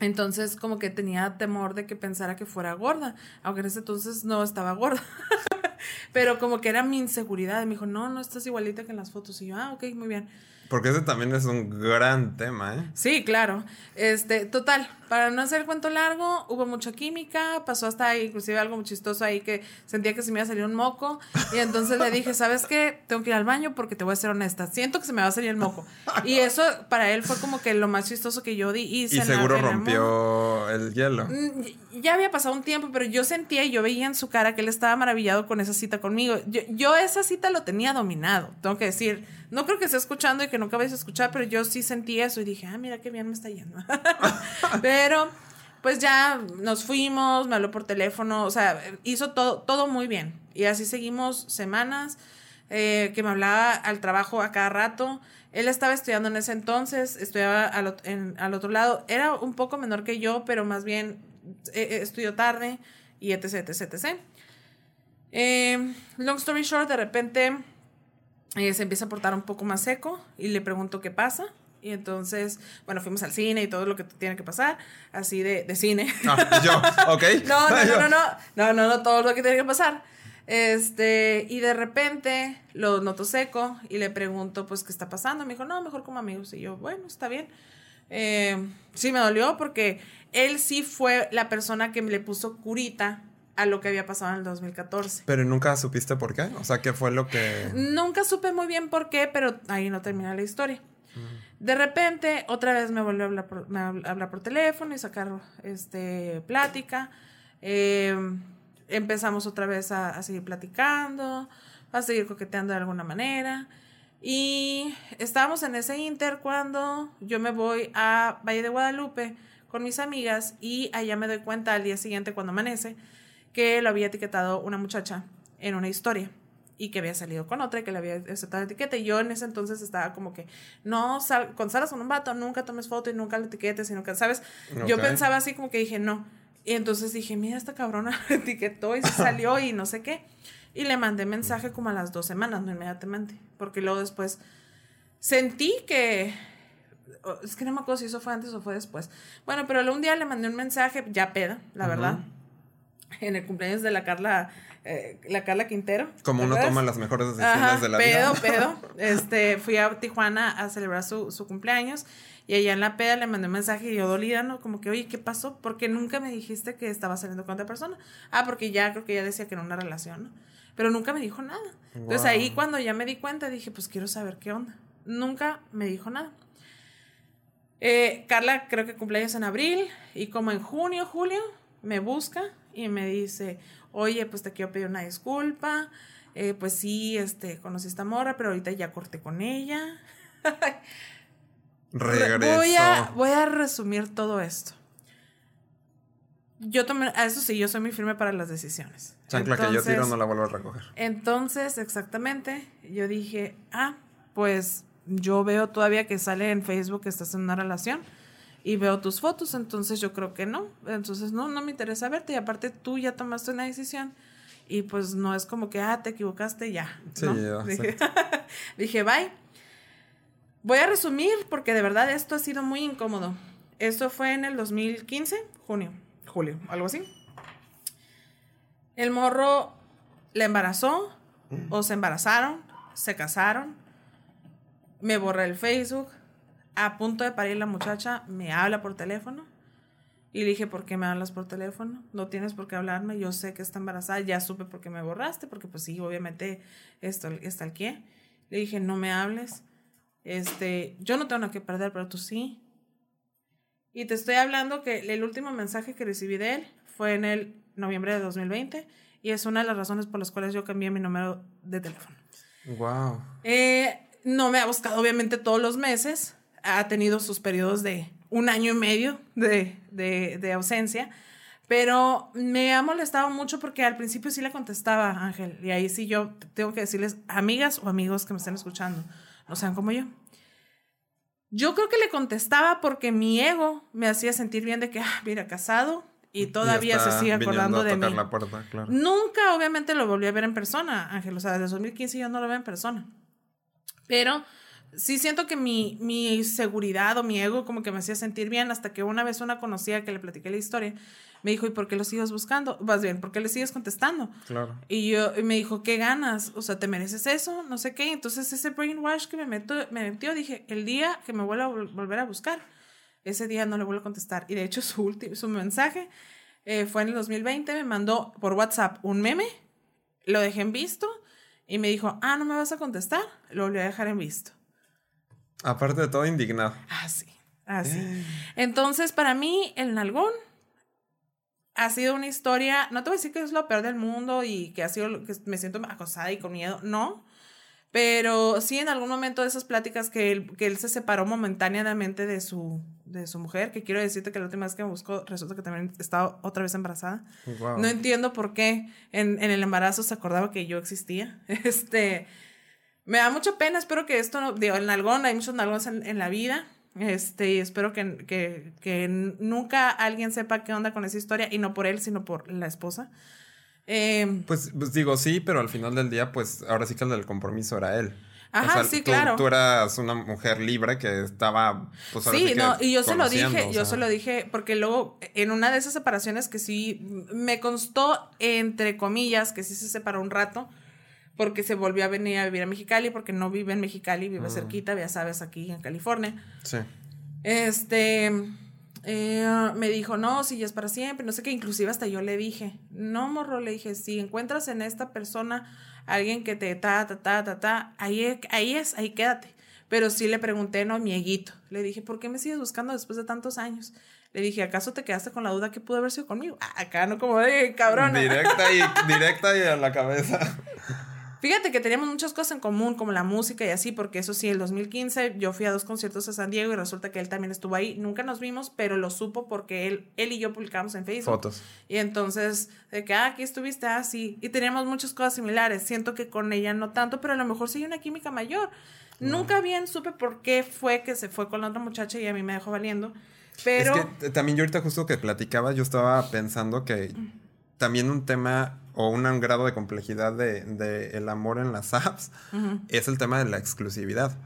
Entonces, como que tenía temor de que pensara que fuera gorda, aunque en ese entonces no estaba gorda. *laughs* Pero como que era mi inseguridad. Me dijo, no, no estás igualita que en las fotos. Y yo, ah, ok, muy bien. Porque ese también es un gran tema, ¿eh? Sí, claro. Este, total, para no hacer el cuento largo, hubo mucha química, pasó hasta inclusive algo muy chistoso ahí que sentía que se me iba a salir un moco. Y entonces le dije, ¿sabes qué? Tengo que ir al baño porque te voy a ser honesta. Siento que se me va a salir el moco. Y eso para él fue como que lo más chistoso que yo di. Y, seguro rompió el hielo. Mm, ya había pasado un tiempo, pero yo sentía y yo veía en su cara que él estaba maravillado con esa cita conmigo. Yo, yo esa cita lo tenía dominado, tengo que decir no creo que esté escuchando y que nunca vais a escuchar, pero yo sí sentí eso y dije, ah, mira qué bien me está yendo. *laughs* pero pues ya nos fuimos, me habló por teléfono, o sea, hizo todo, todo muy bien. Y así seguimos semanas. eh, que me hablaba al trabajo a cada rato. Él estaba estudiando en ese entonces, estudiaba al, otro lado. Era un poco menor que yo, pero más bien eh, estudió tarde y etc, etc, etc. long story short, de repente se empieza a portar un poco más seco y le pregunto qué pasa. Y entonces, bueno, fuimos al cine y todo lo que tiene que pasar, así de, de cine. Ah, yo, ok. *laughs* no, no, no, no, *laughs* no, no, no, no, todo lo que tiene que pasar. Este, y de repente lo noto seco y le pregunto, pues, ¿qué está pasando? Me dijo, no, mejor como amigos. Y yo, bueno, está bien. Eh, sí me dolió porque él sí fue la persona que me le puso curita a lo que había pasado en el 2014. Pero nunca supiste por qué? O sea, ¿qué fue lo que...? Nunca supe muy bien por qué, pero ahí no termina la historia. De repente, otra vez me volvió a hablar por, hablar por teléfono y sacar este, plática. Eh, empezamos otra vez a, seguir platicando, a seguir coqueteando de alguna manera. Y estábamos en ese inter cuando yo me voy a Valle de Guadalupe con mis amigas y allá me doy cuenta al día siguiente cuando amanece que lo había etiquetado una muchacha en una historia y que había salido con otra y que le había aceptado la etiqueta. Y yo en ese entonces estaba como que, no, sal, cuando salgas con un vato, nunca tomes foto y nunca lo etiquetes y nunca, ¿sabes? Yo pensaba así como que dije, no. Y entonces dije, mira, esta cabrona *laughs* etiquetó y se salió y no sé qué. Y le mandé mensaje como a las dos semanas, no inmediatamente. Porque luego después sentí que. Es que no me acuerdo si eso fue antes o fue después. Bueno, pero un día le mandé un mensaje, ya peda, la verdad. En el cumpleaños de la Carla eh, la Carla Quintero. Como uno toma las mejores decisiones de la vida. Pedo, pedo. *laughs* Este, fui a Tijuana a celebrar su, su, cumpleaños y allá en la peda le mandé un mensaje y yo dolida, ¿no? Como que, oye, ¿qué pasó? Porque nunca me dijiste que estaba saliendo con otra persona. Ah, porque ya creo que ya decía que era una relación, ¿no? Pero nunca me dijo nada. Entonces ahí cuando ya me di cuenta dije, pues quiero saber qué onda. Nunca me dijo nada. Eh, Carla creo que cumpleaños en abril y como en junio, julio, me busca y me dice, oye, pues te quiero pedir una disculpa, eh, pues sí, este, conocí a esta morra, pero ahorita ya corté con ella. *laughs* Regreso. Voy a, voy a resumir todo esto. Yo tomé, a eso sí, yo soy muy firme para las decisiones. Chancla que yo tiro no la vuelvo a recoger. Entonces, exactamente, yo dije, ah, pues yo veo todavía que sale en Facebook que estás en una relación y veo tus fotos, entonces yo creo que no. Entonces no, no me interesa verte y aparte tú ya tomaste una decisión y pues no es como que, ah, te equivocaste ya. Sí, dije, *laughs* dije, bye. Voy a resumir porque de verdad esto ha sido muy incómodo. Esto fue en el 2015, junio, julio, algo así. El morro le embarazó o se embarazaron, se casaron, me borré el Facebook, a punto de parir la muchacha me habla por teléfono. Y le dije, ¿por qué me hablas por teléfono? No tienes por qué hablarme, yo sé que está embarazada, ya supe por qué me borraste, porque pues sí, obviamente esto está el qué. Le dije, no me hables, este, yo no tengo nada que perder, pero tú sí. Y te estoy hablando que el último mensaje que recibí de él fue en el noviembre de 2020 y es una de las razones por las cuales yo cambié mi número de teléfono. Wow. Eh, no me ha buscado obviamente todos los meses, ha tenido sus periodos de un año y medio de, de, de, ausencia, pero me ha molestado mucho porque al principio sí le contestaba, Ángel, y ahí sí yo tengo que decirles, amigas o amigos que me estén escuchando, no sean como yo. Yo creo que le contestaba porque mi ego me hacía sentir bien de que, ah, mira, casado y todavía se sigue acordando de mí. Nunca, obviamente, lo volví a ver en persona, Ángel. O sea, desde 2015 yo no lo veo en persona. Pero sí siento que mi, mi seguridad o mi ego como que me hacía sentir bien hasta que una vez una conocida que le platiqué la historia me dijo, ¿y por qué lo sigues buscando? Vas bien, ¿por qué le sigues contestando? Claro. Y yo y me dijo, ¿qué ganas? O sea, ¿te mereces eso? No sé qué. Entonces ese brainwash que me, meto, me metió, dije, el día que me vuelva a volver a buscar, ese día no le vuelvo a contestar. Y de hecho *laughs* su, último, su mensaje eh, fue en el 2020, me mandó por WhatsApp un meme, lo dejé en visto y me dijo, ah, no me vas a contestar, lo volví a dejar en visto. Aparte de todo, indignado. Así, así. Eh. Entonces, para mí, el nalgón ha sido una historia, no te voy a decir que es lo peor del mundo y que ha sido, que me siento acosada y con miedo, no. Pero sí en algún momento de esas pláticas que él, que él se separó momentáneamente de su, de su mujer, que quiero decirte que la última vez que me buscó resulta que también estaba otra vez embarazada. No entiendo por qué en, en, el embarazo se acordaba que yo existía. *laughs* Este, Me da mucha pena, espero que esto no, digo, el nalgón, hay muchos nalgones en, la vida. Este, y espero que, que, que, nunca alguien sepa qué onda con esa historia, y no por él, sino por la esposa. Em, pues, pues, digo, sí, pero al final del día, pues ahora sí que el del compromiso era él. Ajá, sí, claro. Tú eras una mujer libre que estaba, pues ahora sí, no, y yo se lo dije, yo se lo dije, porque luego en una de esas separaciones que sí me constó, entre comillas, que sí se separó un rato, porque se volvió a venir a vivir a Mexicali, porque no vive en Mexicali, vive mm. cerquita, ya sabes, aquí en California. Sí. Este, eh, me dijo, no, si ya es para siempre, no sé qué, inclusive hasta yo le dije, no, morro, le dije, si encuentras en esta persona alguien que te ta, ta, ta, ta, ta, ahí, ahí es, ahí quédate. Pero sí le pregunté, no, mi eguito, le dije, ¿por qué me sigues buscando después de tantos años? Le dije, ¿acaso te quedaste con la duda que pudo haber sido conmigo? Ah, acá no como de cabrón. Directa y, directa y a la cabeza. *laughs* Fíjate que teníamos muchas cosas en común, como la música y así, porque eso sí, el 2015 yo fui a dos conciertos a San Diego y resulta que él también estuvo ahí. Nunca nos vimos, pero lo supo porque él, él y yo publicamos en Facebook. Fotos. Y entonces, de que, ah, aquí estuviste, así. Ah, y teníamos muchas cosas similares. Siento que con ella no tanto, pero a lo mejor sí hay una química mayor. Nunca bien supe por qué fue que se fue con la otra muchacha y a mí me dejó valiendo. Pero... Es que también yo ahorita justo que platicaba, yo estaba pensando que también un tema o un grado de complejidad de, el amor en las *laughs* apps es el tema de la exclusividad.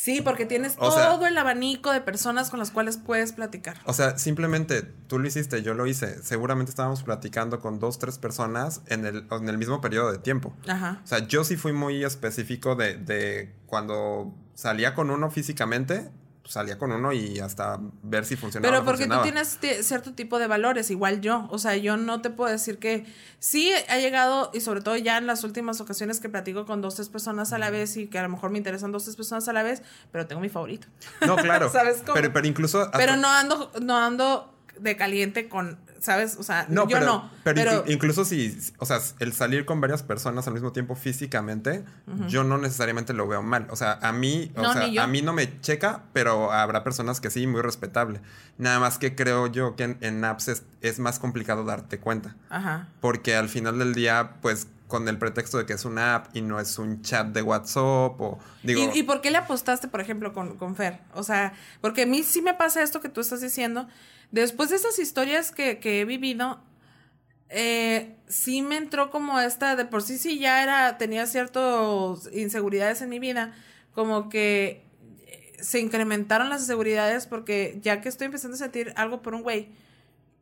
Sí, porque tienes todo el abanico de personas con las cuales puedes platicar. O sea, simplemente tú lo hiciste, yo lo hice. Seguramente estábamos platicando con dos, tres personas en el, en el mismo periodo de tiempo. Ajá. O sea, yo sí fui muy específico de, de cuando salía con uno físicamente, salía con uno y hasta ver si funcionaba. Pero porque tú tienes cierto tipo de valores, igual yo. O sea, yo no te puedo decir que sí ha llegado, y sobre todo ya en las últimas ocasiones que platico con dos, tres personas a la vez y que a lo mejor me interesan dos, tres personas a la vez, pero tengo mi favorito. No, claro. *laughs* ¿Sabes cómo? Pero, pero incluso. Pero no ando, no ando de caliente con ¿sabes? O sea, no, yo pero, no. Pero, incluso si, o sea, el salir con varias personas al mismo tiempo físicamente, yo no necesariamente lo veo mal. O sea, a mí, o sea, a mí no me checa, pero habrá personas que sí, muy respetable. Nada más que creo yo que en, apps es, más complicado darte cuenta. Ajá. Porque al final del día, pues con el pretexto de que es una app y no es un chat de WhatsApp o digo... ¿Y, por qué le apostaste, por ejemplo, con, con Fer? O sea, porque a mí sí me pasa esto que tú estás diciendo Después de esas historias que, he vivido, eh, sí me entró como esta, de por sí sí ya era, tenía ciertas inseguridades en mi vida, como que eh, se incrementaron las inseguridades porque ya que estoy empezando a sentir algo por un güey,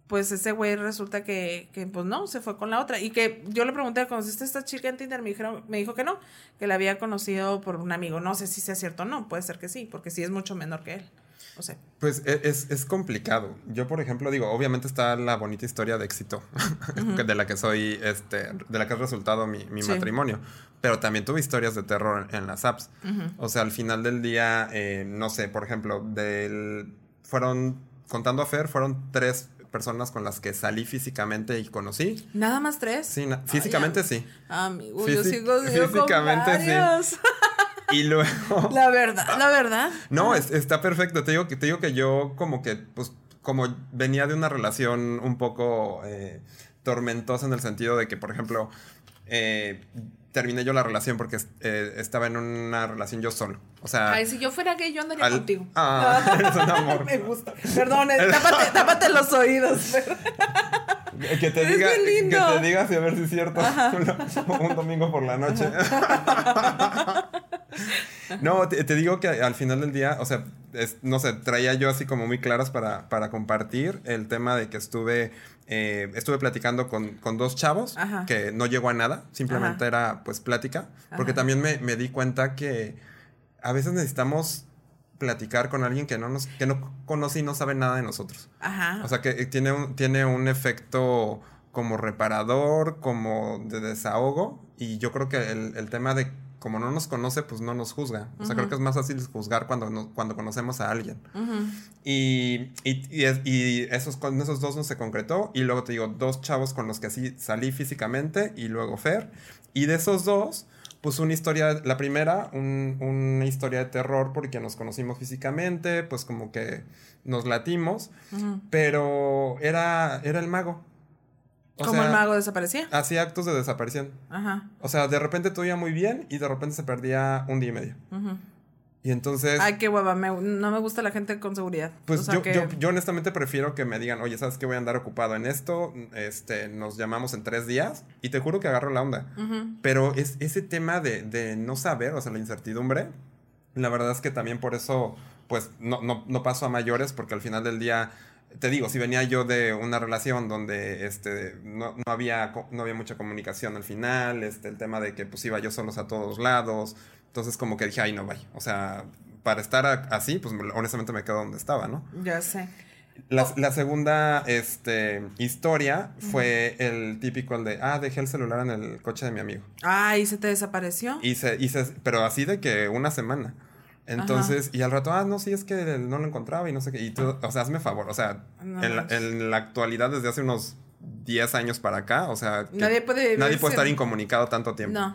pues ese güey resulta que, que, pues no, se fue con la otra. Y que yo le pregunté, ¿conociste a esta chica en Tinder? Me, dijeron, me dijo que no, que la había conocido por un amigo. No sé si sea cierto o no, puede ser que sí, porque sí es mucho menor que él. Pues e, es, es, complicado. Yo, por ejemplo, digo, obviamente está la bonita historia de éxito *laughs* de la que soy, este, de la que ha resultado mi, matrimonio. Pero también tuve historias de terror en, las apps. O sea, al final del día, eh, no sé, por ejemplo, del, fueron, contando a Fer, fueron tres personas con las que salí físicamente y conocí. ¿Nada más tres? Sí, físicamente sí. Amigo, yo sigo, físicamente sí. Y luego. *laughs* La verdad, la verdad. No, está perfecto. Te digo, que, te digo que yo, como que, pues, como venía de una relación un poco eh, tormentosa en el sentido de que, por ejemplo, eh, terminé yo la relación porque eh, estaba en una relación yo solo. O sea. Ay, si yo fuera gay, yo andaría contigo. Ah, *laughs* *laughs* es un amor. Me gusta. Perdón, tápate, tápate los oídos. Que te, diga, que te digas y a ver si es cierto. un domingo por la noche. No, te, digo que al final del día, o sea, no sé, traía yo así como muy claras para, para compartir el tema de que estuve, eh, estuve platicando con, con dos chavos que no llegó a nada, simplemente era pues plática, porque también me, me di cuenta que a veces necesitamos platicar con alguien que no nos que no conoce y no sabe nada de nosotros. Ajá. O sea, que tiene un, tiene un efecto como reparador, como de desahogo. Y yo creo que el, el tema de como no nos conoce, pues no nos juzga. O sea, creo que es más fácil juzgar cuando, cuando conocemos a alguien. Y, y, y, esos, con esos dos no se concretó. Y luego te digo, dos chavos con los que así salí físicamente y luego Fer. Y de esos dos, pues una historia, la primera, una historia de terror porque nos conocimos físicamente, pues como que nos latimos, pero era, era el mago. Como el mago desaparecía. Hacía actos de desaparición. Ajá. O sea, de repente todo iba muy bien y de repente se perdía un día y medio. Y entonces. Ay, qué hueva, no me gusta la gente con seguridad. Pues yo, yo, honestamente prefiero que me digan, oye, ¿sabes qué? Voy a andar ocupado en esto. Este, nos llamamos en tres días. Y te juro que agarro la onda. Pero es ese tema de, de, no saber, o sea, la incertidumbre. La verdad es que también por eso, pues, no, no, no paso a mayores, porque al final del día te digo, si venía yo de una relación donde este, no, no, había, no había mucha comunicación al final, este, el tema de que pues iba yo solos a todos lados, entonces como que dije, ay, no, vaya, o sea, para estar así, pues honestamente me quedo donde estaba, ¿no? Ya sé. La, la segunda este, historia fue el típico, el de, ah, dejé el celular en el coche de mi amigo. Ah, ¿y se te desapareció? Y se, y se, pero así de que una semana. Entonces, y al rato, ah, no, sí, es que no lo encontraba y no sé qué. Y tú, o sea, hazme favor, o sea, en, la, en, la, actualidad, desde hace unos 10 años para acá, o sea, nadie puede, nadie puede estar incomunicado tanto tiempo. No.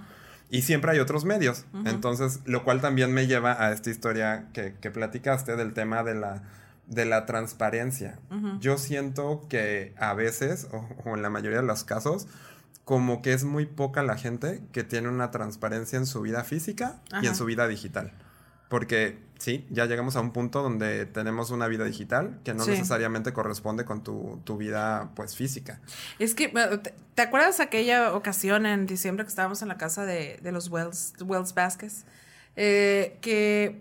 Y siempre hay otros medios. Entonces, lo cual también me lleva a esta historia que, que platicaste del tema de la, de la transparencia. Yo siento que a veces, o, o, en la mayoría de los casos, como que es muy poca la gente que tiene una transparencia en su vida física y en su vida digital. Porque sí, ya llegamos a un punto donde tenemos una vida digital que no necesariamente corresponde con tu, vida pues física. Es que, ¿te, acuerdas aquella ocasión en diciembre que estábamos en la casa de, los Wells, Wells Vázquez? Eh, que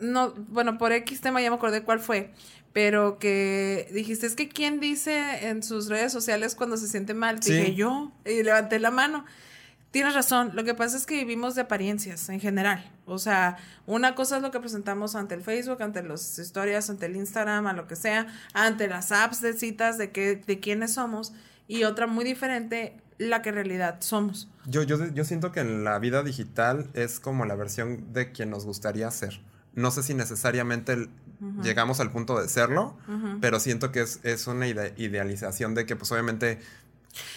no, bueno, por X tema ya me acordé cuál fue, pero que dijiste, es que ¿quién dice en sus redes sociales cuando se siente mal? Dije yo y levanté la mano. Tienes razón, lo que pasa es que vivimos de apariencias en general. O sea, una cosa es lo que presentamos ante el Facebook, ante las historias, ante el Instagram, a lo que sea, ante las apps de citas de, que, de quiénes somos, y otra muy diferente, la que en realidad somos. Yo, yo, yo siento que en la vida digital es como la versión de quien nos gustaría ser. No sé si necesariamente llegamos al punto de serlo, pero siento que es, es una idealización de que pues obviamente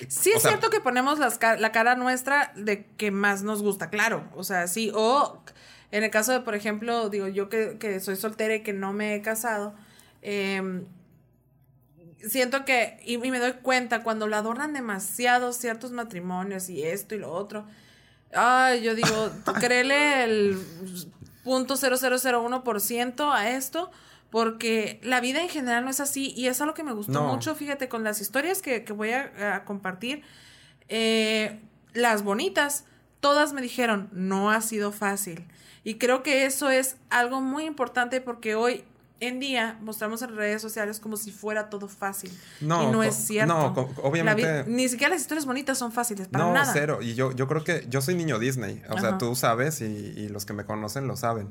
Sí es cierto que ponemos la cara nuestra de que más nos gusta, claro. O sea, sí. O en el caso de, por ejemplo, digo, yo que, soy soltera y que no me he casado, em, siento que, y, me doy cuenta, cuando lo adornan demasiado ciertos matrimonios y esto y lo otro, ay, yo digo, *laughs* créele el punto ciento a esto porque la vida en general no es así y es algo que me gustó mucho, fíjate, con las historias que, voy a, compartir, eh, las bonitas, todas me dijeron, no ha sido fácil. Y creo que eso es algo muy importante porque hoy en día mostramos en redes sociales como si fuera todo fácil. No, y no es cierto. No, obviamente. ni siquiera las historias bonitas son fáciles, para no, nada. cero. Y yo, yo creo que yo soy niño Disney. O sea, tú sabes y, y, los que me conocen lo saben.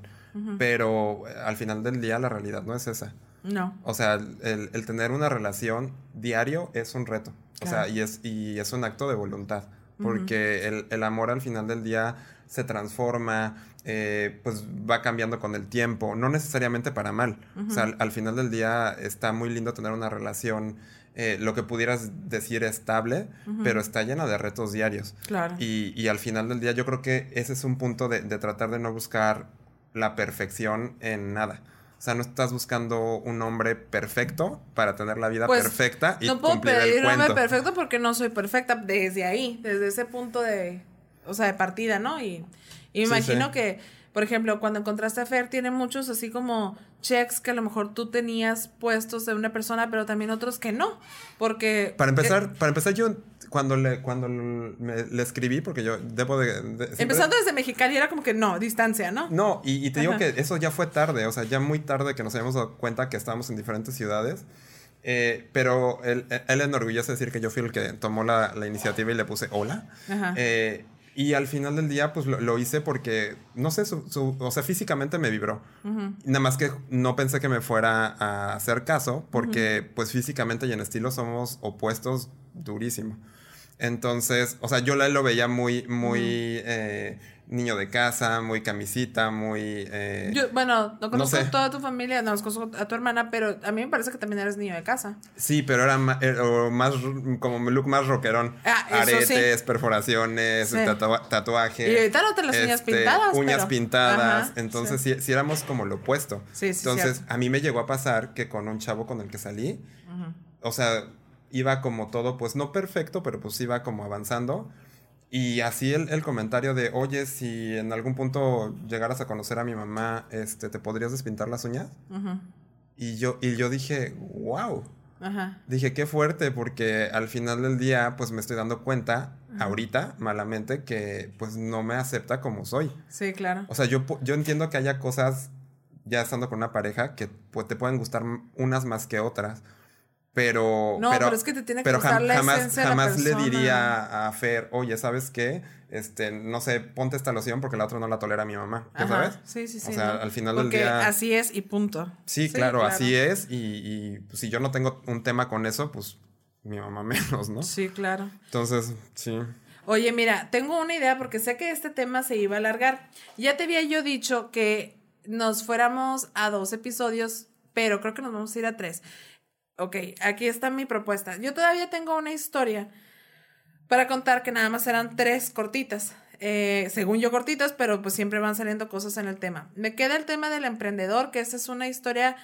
Pero eh, al final del día la realidad no es esa. No. O sea, el, el tener una relación diario es un reto. O sea, y es, y es un acto de voluntad. Porque el, el amor al final del día se transforma, eh, pues va cambiando con el tiempo, no necesariamente para mal. O sea, al, final del día está muy lindo tener una relación, eh, lo que pudieras decir estable, pero está llena de retos diarios. Claro. Y, al final del día yo creo que ese es un punto de, tratar de no buscar la perfección en nada. O sea, no estás buscando un hombre perfecto para tener la vida pues, perfecta y no puedo pedir un hombre perfecto porque no soy perfecta desde ahí, desde ese punto de, o sea, de partida, ¿no? Y y me imagino que, por ejemplo, cuando encontraste a Fer, tiene muchos así como checks que a lo mejor tú tenías puestos de una persona, pero también otros que no. Porque. Para empezar, para empezar, yo cuando le, cuando le escribí, porque yo debo de. Empezando desde Mexicali era como que no, distancia, ¿no? No, y, te digo que eso ya fue tarde, o sea, ya muy tarde que nos habíamos dado cuenta que estábamos en diferentes ciudades. Eh, pero él, él enorgullece decir que yo fui el que tomó la, la iniciativa y le puse hola. Ajá. Eh, y al final del día, pues lo, hice porque, no sé, su, o sea, físicamente me vibró. Nada más que no pensé que me fuera a hacer caso, porque pues físicamente y en estilo somos opuestos durísimo. Entonces, o sea, yo la, lo veía muy, muy niño de casa, muy camisita, muy... Eh, Yo, bueno, no conozco a toda tu familia, no conozco a tu hermana, pero a mí me parece que también eres niño de casa. Sí, pero era más, más como look más rockerón. Ah, Aretes, perforaciones, tatuajes. Y ahorita no te las uñas este, pintadas. Uñas pintadas. entonces sí. éramos como lo opuesto. Sí, sí, entonces a mí me llegó a pasar que con un chavo con el que salí, o sea iba como todo, pues no perfecto, pero pues iba como avanzando. Y así el, el, comentario de, oye, si en algún punto llegaras a conocer a mi mamá, este, ¿te podrías despintar las uñas? y, yo, y yo dije, wow. Ajá. Dije, qué fuerte, porque al final del día, pues me estoy dando cuenta, ahorita, malamente, que pues no me acepta como soy. Sí, claro. O sea, yo, yo entiendo que haya cosas, ya estando con una pareja, que pues, te pueden gustar unas más que otras. Pero. No, pero, es que te tiene que gustar la jamás, jamás le diría a Fer, oye, ¿sabes qué? Este, no sé, ponte esta loción porque la otra no la tolera mi mamá. ¿Ya sabes? Sí, sí, sí. O sea, al final del día. Así es y punto. Sí, claro, así es. Y, y pues, si yo no tengo un tema con eso, pues mi mamá *laughs* menos, ¿no? Sí, claro. Entonces, sí. Oye, mira, tengo una idea porque sé que este tema se iba a alargar. Ya te había yo dicho que nos fuéramos a dos episodios, pero creo que nos vamos a ir a tres. Ok, aquí está mi propuesta. Yo todavía tengo una historia para contar que nada más eran tres cortitas. Eh, según yo cortitas, pero pues siempre van saliendo cosas en el tema. Me queda el tema del emprendedor, que esa es una historia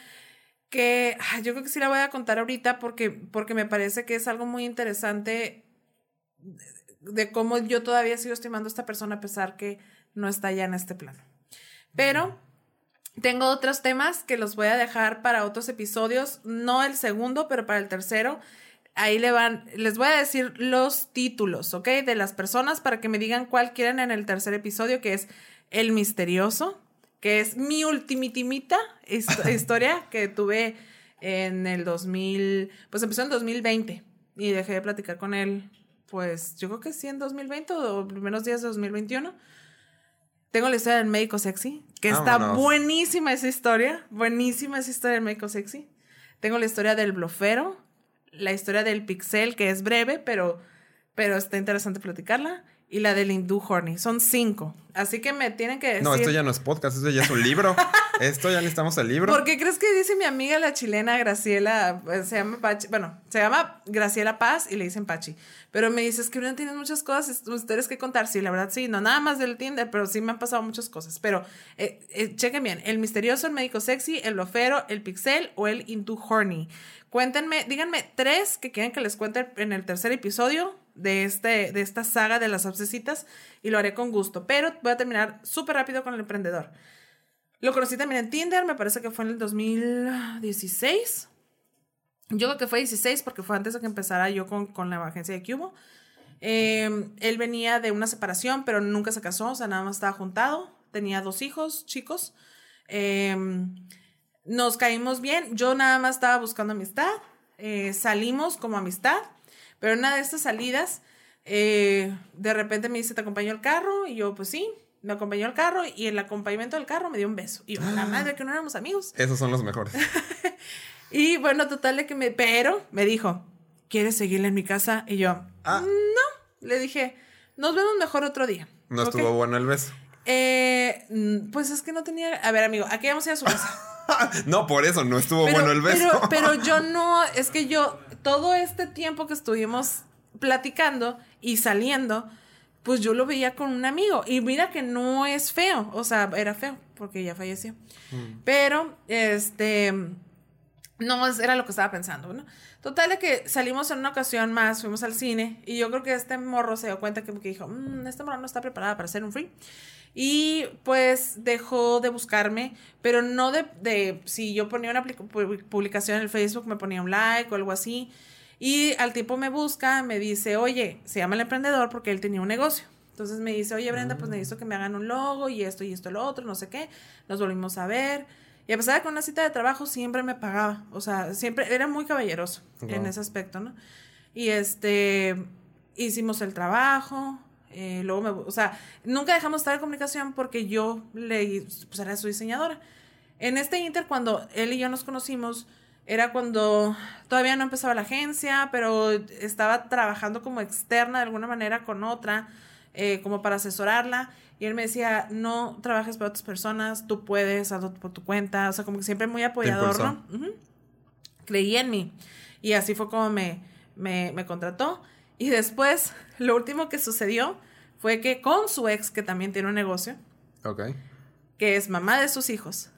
que yo creo que sí la voy a contar ahorita porque, porque me parece que es algo muy interesante de, cómo yo todavía sigo estimando a esta persona a pesar que no está ya en este plano. Pero tengo otros temas que los voy a dejar para otros episodios, no el segundo, pero para el tercero. Ahí le van, les voy a decir los títulos, ¿ok? De las personas para que me digan cuál quieren en el tercer episodio, que es El Misterioso, que es mi ultimitimita *laughs* historia que tuve en el 2000, pues empezó en 2020 y dejé de platicar con él, pues yo creo que sí en 2020 o primeros días de 2021. Tengo la historia del médico sexy, que está buenísima esa historia, buenísima esa historia del médico sexy. Tengo la historia del blofero, la historia del pixel, que es breve, pero, pero está interesante platicarla y la del hindú horny. Son cinco. Así que me tienen que decir. No, esto ya no es podcast, esto ya es un libro. *laughs* esto ya necesitamos el libro. ¿Por qué crees que dice mi amiga la chilena Graciela? Pues, se llama Pachi. Bueno, se llama Graciela Paz y le dicen Pachi. Pero me dices que no tienes muchas cosas, ustedes que contar. Sí, la verdad sí, no nada más del Tinder, pero sí me han pasado muchas cosas. Pero eh, eh, chequen bien: el misterioso, el médico sexy, el lofero, el pixel o el hindú horny. Cuéntenme, díganme tres que quieren que les cuente en el tercer episodio de, este, de esta saga de las obsesitas y lo haré con gusto. Pero voy a terminar súper rápido con el emprendedor. Lo conocí también en Tinder, me parece que fue en el 2016. Yo creo que fue 16 porque fue antes de que empezara yo con, con la agencia de Cubo. Em, él venía de una separación, pero nunca se casó, o sea, nada más estaba juntado. Tenía dos hijos chicos. Em, nos caímos bien. Yo nada más estaba buscando amistad. Eh, salimos como amistad. Pero en una de estas salidas, eh, de repente me dice, ¿te acompañó el carro? Y yo, pues sí, me acompañó el carro y el acompañamiento del carro me dio un beso. Y yo, la ah. madre, que no éramos amigos. Esos son los mejores. *laughs* y bueno, total de que me... Pero me dijo, ¿quieres seguirle en mi casa? Y yo, ah. no. Le dije, nos vemos mejor otro día. ¿No estuvo bueno el beso? Eh, pues es que no tenía... A ver, amigo, aquí vamos a ir a su casa. *laughs* no, por eso no estuvo bueno el beso. Pero, pero *laughs* yo no, es que yo todo este tiempo que estuvimos platicando y saliendo, pues yo lo veía con un amigo. Y mira que no es feo, o sea, era feo porque ya falleció. Mm. Pero, este, no era lo que estaba pensando, ¿no? Total de que salimos en una ocasión más, fuimos al cine y yo creo que este morro se dio cuenta que, dijo, mmm, esta morro no está preparada para hacer un free. Y pues dejó de buscarme, pero no de, de si yo ponía una publicación en el Facebook, me ponía un like o algo así. Y al tiempo me busca, me dice, oye, se llama el emprendedor porque él tenía un negocio. Entonces me dice, oye Brenda, pues mm. necesito que me hagan un logo y esto y esto y lo otro, no sé qué. Nos volvimos a ver. Y a pesar de que una cita de trabajo siempre me pagaba. O sea, siempre era muy caballeroso en ese aspecto, ¿no? Y este, hicimos el trabajo, eh, luego me, o sea, nunca dejamos estar en comunicación porque yo le, pues era su diseñadora. En este inter, cuando él y yo nos conocimos, era cuando todavía no empezaba la agencia, pero estaba trabajando como externa de alguna manera con otra, eh, como para asesorarla. Y él me decía, no trabajes para otras personas, tú puedes, hazlo por tu cuenta. O sea, como que siempre muy apoyador, ¿no? Creí en mí. Y así fue como me, me, me contrató. Y después, lo último que sucedió fue que con su ex, que también tiene un negocio, okay. que es mamá de sus hijos,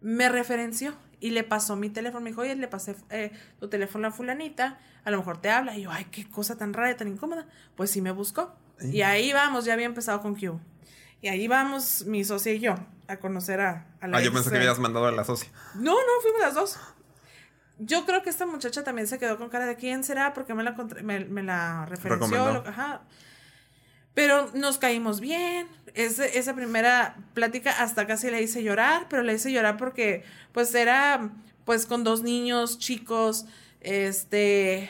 me referenció y le pasó mi teléfono. Me dijo, oye, le pasé eh, tu teléfono a fulanita, a lo mejor te habla. Y yo, ay, qué cosa tan rara y tan incómoda. Pues sí me buscó. Y ahí vamos, ya había empezado con Q. Y ahí vamos mi socia y yo a conocer a, a la Ah, yo pensé que habías mandado a la socia. No, no, fuimos las dos. Yo creo que esta muchacha también se quedó con cara de quién será porque me la, me, me la referenció. ajá. Pero nos caímos bien. esa primera plática hasta casi la hice llorar, pero la hice llorar porque pues era pues con dos niños chicos, este,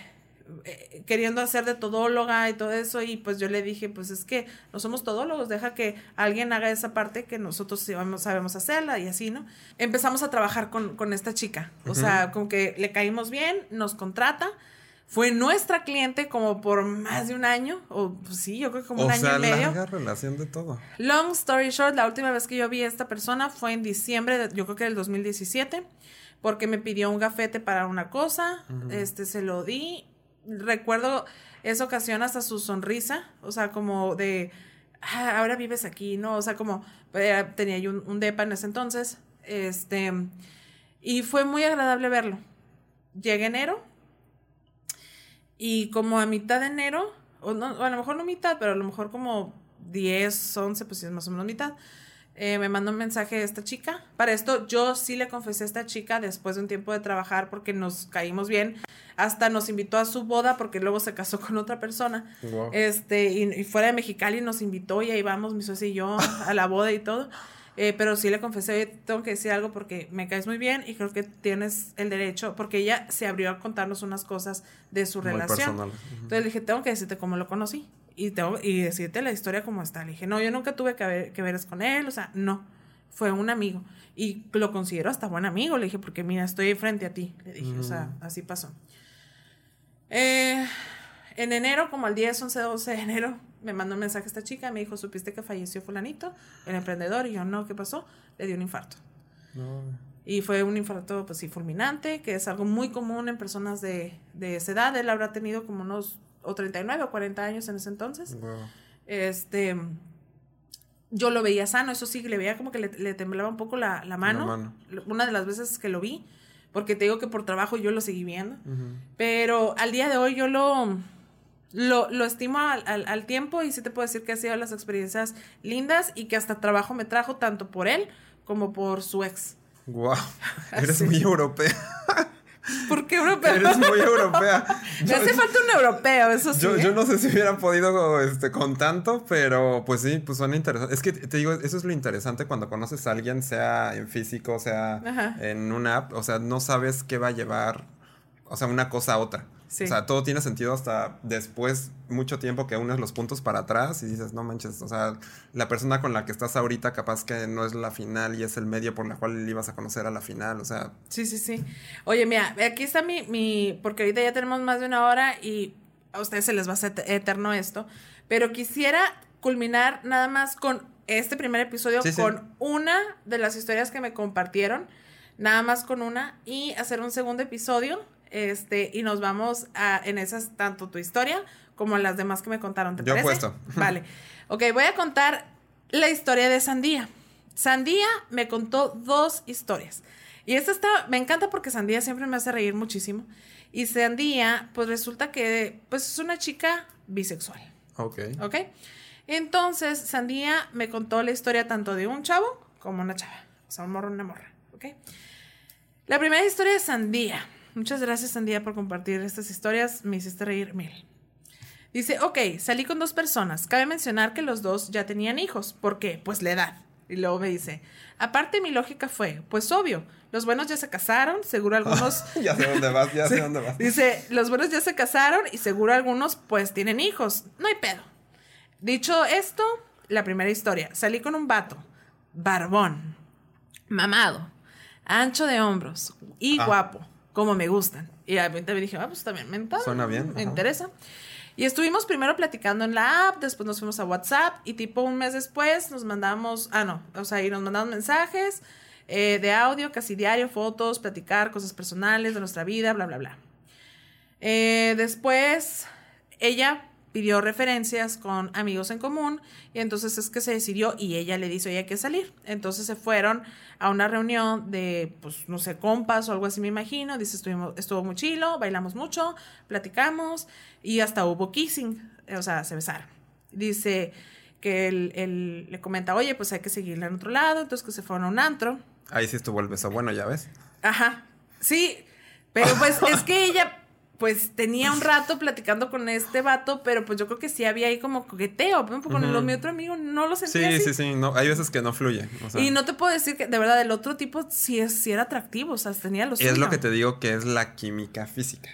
eh, queriendo hacer de todóloga y todo eso y pues yo le dije pues es que no somos todólogos, deja que alguien haga esa parte que nosotros sabemos hacerla y así, ¿no? Empezamos a trabajar con, esta chica, o sea, como que le caímos bien, nos contrata, fue nuestra cliente como por más de un año, o pues, sí, yo creo que como un año y medio. Larga relación de todo. Long story short, la última vez que yo vi a esta persona fue en diciembre, de, yo creo que del 2017, porque me pidió un gafete para una cosa, este se lo di recuerdo esa ocasión hasta su sonrisa, o sea, como de, ah, ahora vives aquí, ¿no? O sea, como eh, tenía yo un, depa en ese entonces, este, y fue muy agradable verlo. Llegué enero y como a mitad de enero, o, no, a lo mejor no mitad, pero a lo mejor como 10, 11, pues es más o menos mitad, eh, me mandó un mensaje esta chica. Para esto yo sí le confesé a esta chica después de un tiempo de trabajar porque nos caímos bien. Hasta nos invitó a su boda porque luego se casó con otra persona. Este, y, fuera de Mexicali nos invitó y ahí vamos, mi socio y yo, a la boda y todo. Eh, pero sí le confesé, tengo que decir algo porque me caes muy bien y creo que tienes el derecho, porque ella se abrió a contarnos unas cosas de su relación. Entonces le dije, tengo que decirte cómo lo conocí y, tengo, y decirte la historia como está. Le dije, no, yo nunca tuve que ver, que ver con él, o sea, no, fue un amigo. Y lo considero hasta buen amigo, le dije, porque mira, estoy frente a ti, le dije, o sea, así pasó. Eh, en enero, como al 10, 11, 12 de enero, me mandó un mensaje esta chica, me dijo, ¿supiste que falleció fulanito, el emprendedor? Y yo, no, ¿qué pasó? Le dio un infarto. Y fue un infarto, pues sí, fulminante, que es algo muy común en personas de, de esa edad. Él habrá tenido como unos o 39 o 40 años en ese entonces. Este, yo lo veía sano, eso sí, le veía como que le, temblaba un poco la, mano. Una de las veces que lo vi, porque te digo que por trabajo yo lo seguí viendo. Pero al día de hoy yo lo, lo, lo estimo al, tiempo y sí te puedo decir que ha sido las experiencias lindas y que hasta trabajo me trajo tanto por él como por su ex. Wow, *laughs* eres muy europea. ¿Por qué europea? Eres muy europea. Me hace falta un europeo, eso sí. Yo, yo, no sé si hubieran podido este, con tanto, pero pues sí, pues suena interesante. Es que te digo, eso es lo interesante cuando conoces a alguien, sea en físico, sea en una app, o sea, no sabes qué va a llevar, o sea, una cosa a otra. O sea, todo tiene sentido hasta después, mucho tiempo que unes los puntos para atrás y dices, no manches, o sea, la persona con la que estás ahorita capaz que no es la final y es el medio por la cual le ibas a conocer a la final, o sea. Sí, sí, sí. Oye, mira, aquí está mi, mi, porque ahorita ya tenemos más de una hora y a ustedes se les va a hacer eterno esto, pero quisiera culminar nada más con este primer episodio, con una de las historias que me compartieron, nada más con una, y hacer un segundo episodio este, y nos vamos a, en esas, tanto tu historia como las demás que me contaron. ¿Te Yo puesto. *laughs* Vale. Ok, voy a contar la historia de Sandía. Sandía me contó dos historias. Y esta está, me encanta porque Sandía siempre me hace reír muchísimo. Y Sandía, pues resulta que, pues es una chica bisexual. Ok. Ok. Entonces, Sandía me contó la historia tanto de un chavo como una chava. O sea, un morro una morra. Ok. La primera historia de Sandía Muchas gracias, Sandía, por compartir estas historias. Me hiciste reír mil. Dice, ok, salí con dos personas. Cabe mencionar que los dos ya tenían hijos. ¿Por qué? Pues la edad. Y luego me dice, aparte mi lógica fue, pues obvio, los buenos ya se casaron, seguro algunos... *laughs* ya sé dónde vas, ya sé dónde vas. Dice, los buenos ya se casaron y seguro algunos pues tienen hijos. No hay pedo. Dicho esto, la primera historia. Salí con un vato, barbón, mamado, ancho de hombros y ah. guapo como me gustan. Y a mí también dije, ah, pues también me, Suena bien. Me interesa. Y estuvimos primero platicando en la app, después nos fuimos a WhatsApp y tipo un mes después nos mandamos, ah, no, o sea, y nos mandamos mensajes eh, de audio casi diario, fotos, platicar cosas personales de nuestra vida, bla, bla, bla. Eh, después, ella, pidió referencias con amigos en común y entonces es que se decidió y ella le dice, oye, hay que salir. Entonces se fueron a una reunión de, pues, no sé, compas o algo así me imagino. Dice, estuvimos, estuvo muy chilo, bailamos mucho, platicamos y hasta hubo kissing, o sea, se besaron. Dice que él, le comenta, oye, pues hay que seguirle en otro lado, entonces que se fueron a un antro. Ahí sí estuvo el beso bueno, ya ves. Ajá, sí, pero pues es que ella pues tenía un rato platicando con este vato, pero pues yo creo que sí había ahí como coqueteo. Con el, mi otro amigo no lo sentía. Sí, así. sí, sí. No, hay veces que no fluye. Y no te puedo decir que de verdad el otro tipo sí, sí era atractivo, o sea, tenía los. Es lo que te digo que es la química física.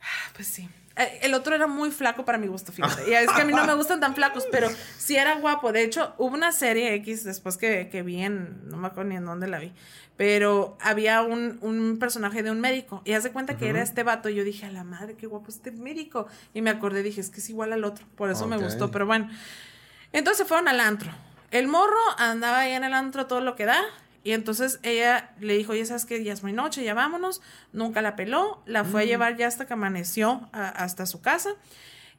Ah, pues sí. Eh, el otro era muy flaco para mi gusto, fíjate. *laughs* Y es que a mí no me gustan tan flacos, pero sí era guapo. De hecho, hubo una serie X después que, que vi en. No me acuerdo ni en dónde la vi pero había un, un, personaje de un médico y hace cuenta que era este vato y yo dije, a la madre, qué guapo este médico. Y me acordé, dije, es que es igual al otro, por eso me gustó, pero bueno. Entonces fueron al antro. El morro andaba ahí en el antro todo lo que da y entonces ella le dijo, ya sabes que ya es muy noche, ya vámonos. Nunca la peló, la fue a mm. llevar ya hasta que amaneció hasta su casa.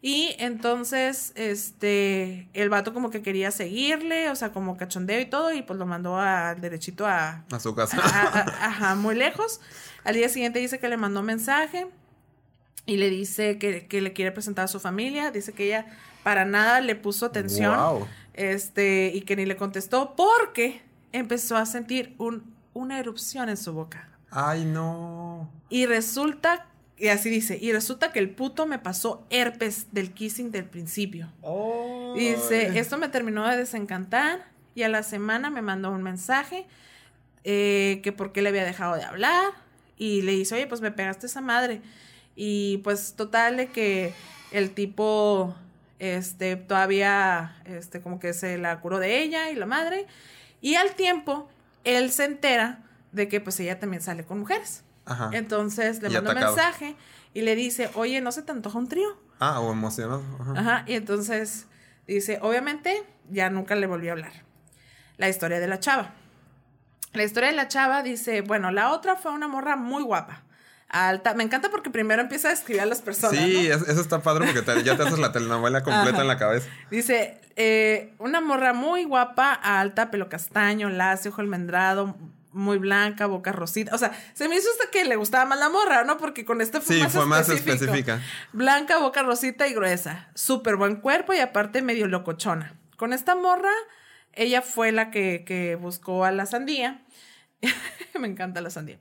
Y entonces, este, el vato como que quería seguirle, o sea, como cachondeo y todo, y pues lo mandó a, derechito a... A su casa. ajá, muy lejos. Al día siguiente dice que le mandó mensaje y le dice que, le quiere presentar a su familia. Dice que ella para nada le puso atención. Este, y que ni le contestó porque empezó a sentir un, una erupción en su boca. Ay, no. Y resulta y así dice, y resulta que el puto me pasó herpes del kissing del principio. Oh. Dice, esto me terminó de desencantar y a la semana me mandó un mensaje eh, que por qué le había dejado de hablar y le dice, oye, pues me pegaste esa madre. Y pues total de que el tipo, este, todavía, este, como que se la curó de ella y la madre. Y al tiempo, él se entera de que pues ella también sale con mujeres. Entonces le manda un mensaje y le dice, oye, ¿no se te antoja un trío? Ah, o emocionado. Ajá. Y entonces dice, obviamente, ya nunca le volvió a hablar. La historia de la chava. La historia de la chava dice, bueno, la otra fue una morra muy guapa. Alta. Me encanta porque primero empieza a escribir a las personas. Sí, eso está padre porque ya te haces la *laughs* telenovela completa en la cabeza. Dice, eh, una morra muy guapa, alta, pelo castaño, lacio, ojo almendrado, muy blanca, boca rosita. O sea, se me hizo hasta que le gustaba más la morra, ¿no? Porque con este fue, sí, más, fue más específica. Blanca, boca rosita y gruesa. Súper buen cuerpo y aparte medio locochona. Con esta morra, ella fue la que, que buscó a la sandía. *laughs* me encanta la sandía.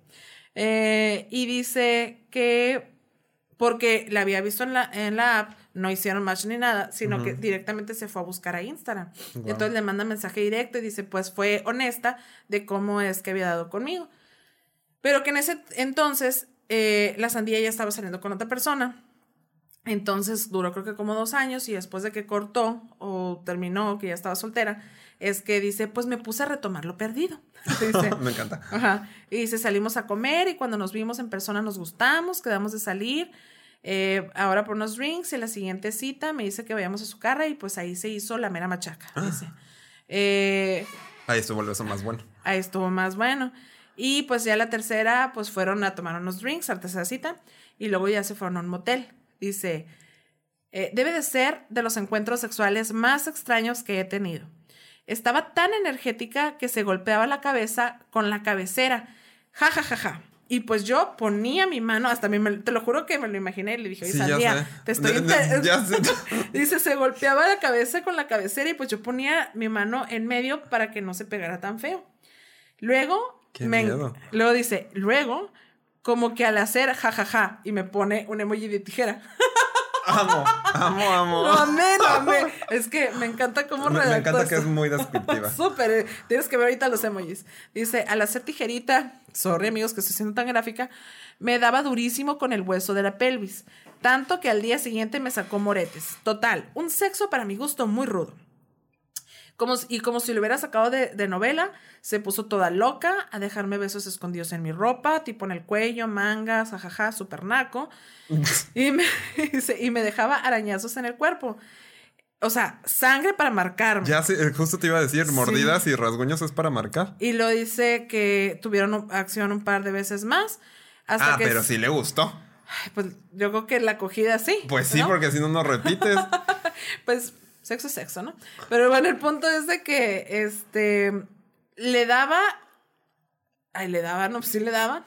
Eh, y dice que porque la había visto en la, en la app, no hicieron match ni nada, sino que directamente se fue a buscar a Instagram. Entonces le manda mensaje directo y dice, pues fue honesta de cómo es que había dado conmigo. Pero que en ese entonces eh, la sandía ya estaba saliendo con otra persona. Entonces duró creo que como dos años y después de que cortó o terminó, que ya estaba soltera, es que dice, pues me puse a retomar lo perdido. *laughs* *laughs* me encanta. Ajá. Y dice, salimos a comer y cuando nos vimos en persona nos gustamos, quedamos de salir. Eh, ahora por unos drinks y la siguiente cita me dice que vayamos a su carra y pues ahí se hizo la mera machaca. Ah. *gasps* Dice. Eh, ahí estuvo eso más bueno. Ahí estuvo más bueno. Y pues ya la tercera, pues fueron a tomar unos drinks, a la tercera cita, y luego ya se fueron a un motel. Dice, eh, debe de ser de los encuentros sexuales más extraños que he tenido. Estaba tan energética que se golpeaba la cabeza con la cabecera. Ja, ja, ja, ja. Y pues yo ponía mi mano, hasta mí, te lo juro que me lo imaginé y le dije, oye, Sandía, te estoy... *laughs* *laughs* Dice, se golpeaba la cabeza con la cabecera y pues yo ponía mi mano en medio para que no se pegara tan feo. Luego, me, luego dice, luego, como que al hacer jajaja, ja, ja, y me pone un emoji de tijera. *laughs* Amo, amo, amo. Lo amé, lo amé. Es que me encanta cómo me, Me encanta que es muy descriptiva. *laughs* Súper. Eh, tienes que ver ahorita los emojis. Dice, al hacer tijerita, sorry amigos que estoy siendo tan gráfica, me daba durísimo con el hueso de la pelvis. Tanto que al día siguiente me sacó moretes. Total, un sexo para mi gusto muy rudo y como si lo hubiera sacado de, novela, se puso toda loca a dejarme besos escondidos en mi ropa, tipo en el cuello, mangas, ajaja, super naco. *laughs* y, me, y me dejaba arañazos en el cuerpo. O sea, sangre para marcarme. Ya, sí, eh, justo te iba a decir, mordidas y rasguños es para marcar. Y lo dice que tuvieron acción un par de veces más. ah, pero sí le gustó. pues yo creo que la acogida sí. Pues sí, porque si no, no repites. *laughs* pues sexo es sexo, ¿no? Pero bueno, el punto es de que este le daba. Ay, le daba, no, pues sí le daba.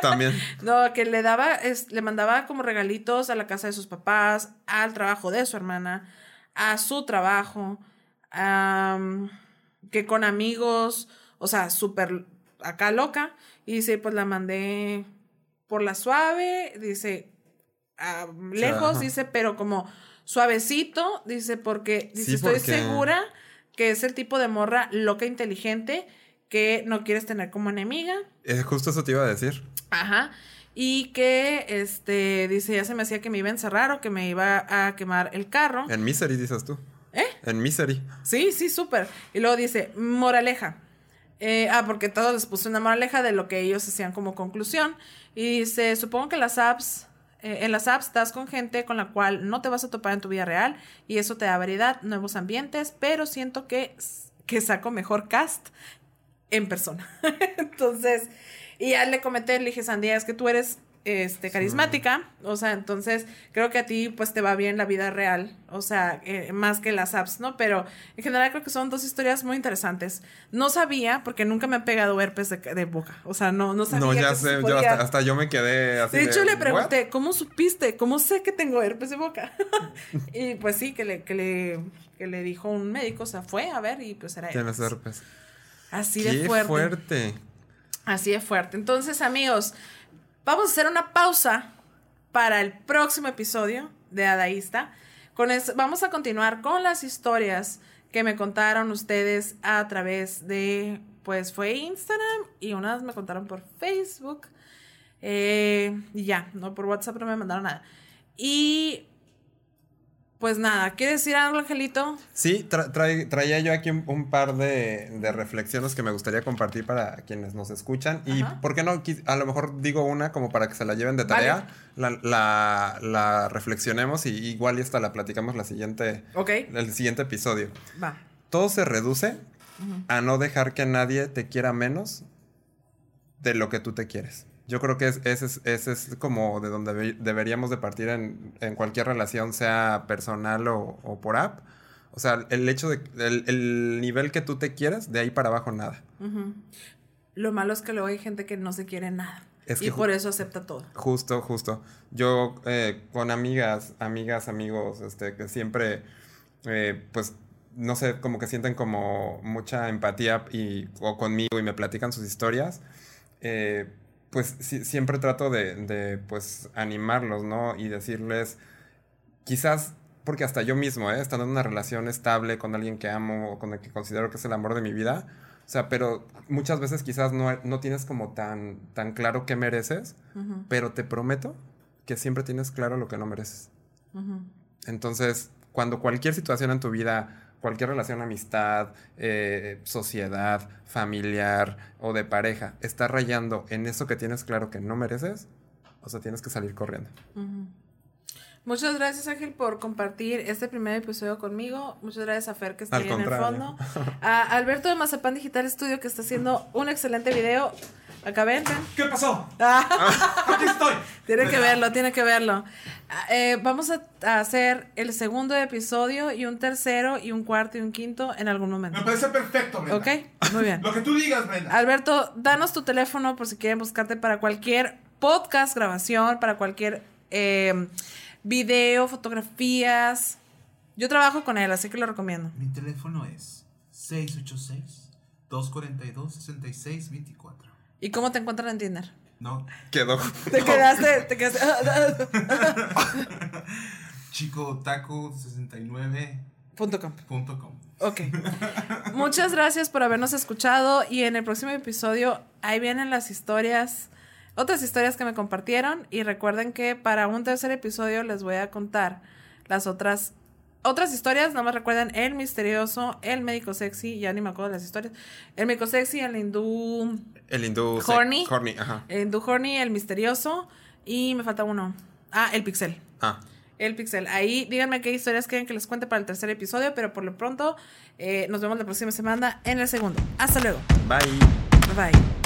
También. *laughs* no, que le daba, es, le mandaba como regalitos a la casa de sus papás, al trabajo de su hermana, a su trabajo, que con amigos, o sea, súper acá loca. Y dice, pues la mandé por la suave, dice, lejos, dice, pero como suavecito, dice, porque dice, estoy segura que es el tipo de morra loca inteligente que no quieres tener como enemiga. Es justo eso te iba a decir. Ajá. Y que, este, dice, ya se me hacía que me iba a encerrar o que me iba a quemar el carro. En Misery, dices tú. ¿Eh? En Misery. Sí, sí, súper. Y luego dice, moraleja. Eh, ah, porque todos les puse una moraleja de lo que ellos hacían como conclusión. Y dice, supongo que las apps, eh, en las apps estás con gente con la cual no te vas a topar en tu vida real y eso te da variedad, nuevos ambientes, pero siento que, que saco mejor cast en persona. *laughs* Entonces, y ya le comenté, le dije, Sandía, es que tú eres este, carismática, o sea, entonces creo que a ti pues te va bien la vida real, o sea, eh, más que las apps, ¿no? Pero en general creo que son dos historias muy interesantes. No sabía, porque nunca me ha pegado herpes de, boca, o sea, no, no sabía. No, ya sé, yo hasta, yo me quedé así. De hecho, le pregunté, ¿cómo supiste? ¿Cómo sé que tengo herpes de boca? *laughs* y pues sí, que le, que le, que le dijo un médico, o sea, fue a ver y pues era Tienes herpes. Así de fuerte. fuerte. Así de fuerte. Entonces, amigos, Vamos a hacer una pausa para el próximo episodio de Adaísta. Vamos a continuar con las historias que me contaron ustedes a través de, pues fue Instagram y unas me contaron por Facebook. Eh, y ya, no por WhatsApp no me mandaron nada. Y pues nada, ¿quieres decir algo, Angelito? Sí, traía yo aquí un, par de, reflexiones que me gustaría compartir para quienes nos escuchan. Y, ¿por qué no? A lo mejor digo una como para que se la lleven de tarea, la, reflexionemos y igual y hasta la platicamos la siguiente, el siguiente episodio. Va. Todo se reduce a no dejar que nadie te quiera menos de lo que tú te quieres. Yo creo que ese es, es, como de donde deberíamos de partir en, cualquier relación, sea personal o, por app. O sea, el hecho de, el, nivel que tú te quieres, de ahí para abajo nada. Lo malo es que luego hay gente que no se quiere nada. y por eso acepta todo. Justo, justo. Yo eh, con amigas, amigas, amigos, este, que siempre, eh, pues, no sé, como que sienten como mucha empatía y, o conmigo y me platican sus historias. Eh, pues siempre trato de, pues, animarlos, ¿no? Y decirles, quizás, porque hasta yo mismo, ¿eh? Estando en una relación estable con alguien que amo o con el que considero que es el amor de mi vida, o sea, pero muchas veces quizás no, no tienes como tan, tan claro qué mereces, pero te prometo que siempre tienes claro lo que no mereces. Entonces, cuando cualquier situación en tu vida cualquier relación, amistad, eh, sociedad, familiar o de pareja, está rayando en eso que tienes claro que no mereces, o sea, tienes que salir corriendo. Muchas gracias, Ángel, por compartir este primer episodio conmigo. Muchas gracias a Fer, que está ahí en el fondo. *laughs* A Alberto de Mazapán Digital Studio, que está haciendo un excelente video. Acá ven. ¿Qué pasó? Ah. Aquí estoy. *laughs* Tiene que verlo, tiene que verlo. Ah, eh, vamos a, hacer el segundo episodio y un tercero y un cuarto y un quinto en algún momento. Me parece perfecto, Brenda. Ok, muy bien. *laughs* Lo que tú digas, Brenda. Alberto, danos tu teléfono por si quieren buscarte para cualquier podcast, grabación, para cualquier eh, video, fotografías. Yo trabajo con él, así que lo recomiendo. Mi teléfono es 686 242 6624. ¿Y cómo te encuentran en Tinder? No. Quedó. Te quedaste, te quedaste. Chico Taco 69.com. Ok. *laughs* Muchas gracias por habernos escuchado y en el próximo episodio ahí vienen las historias, otras historias que me compartieron y recuerden que para un tercer episodio les voy a contar las otras otras historias, nada más recuerden el misterioso, el médico sexy, ya ni me acuerdo de las historias. El médico sexy, el hindú. El hindú. Horny. Horny, ajá. El hindú horny, el misterioso. Y me falta uno. Ah, el pixel. Ah. El pixel. Ahí díganme qué historias quieren que les cuente para el tercer episodio, pero por lo pronto eh, nos vemos la próxima semana en el segundo. Hasta luego. Bye. Bye.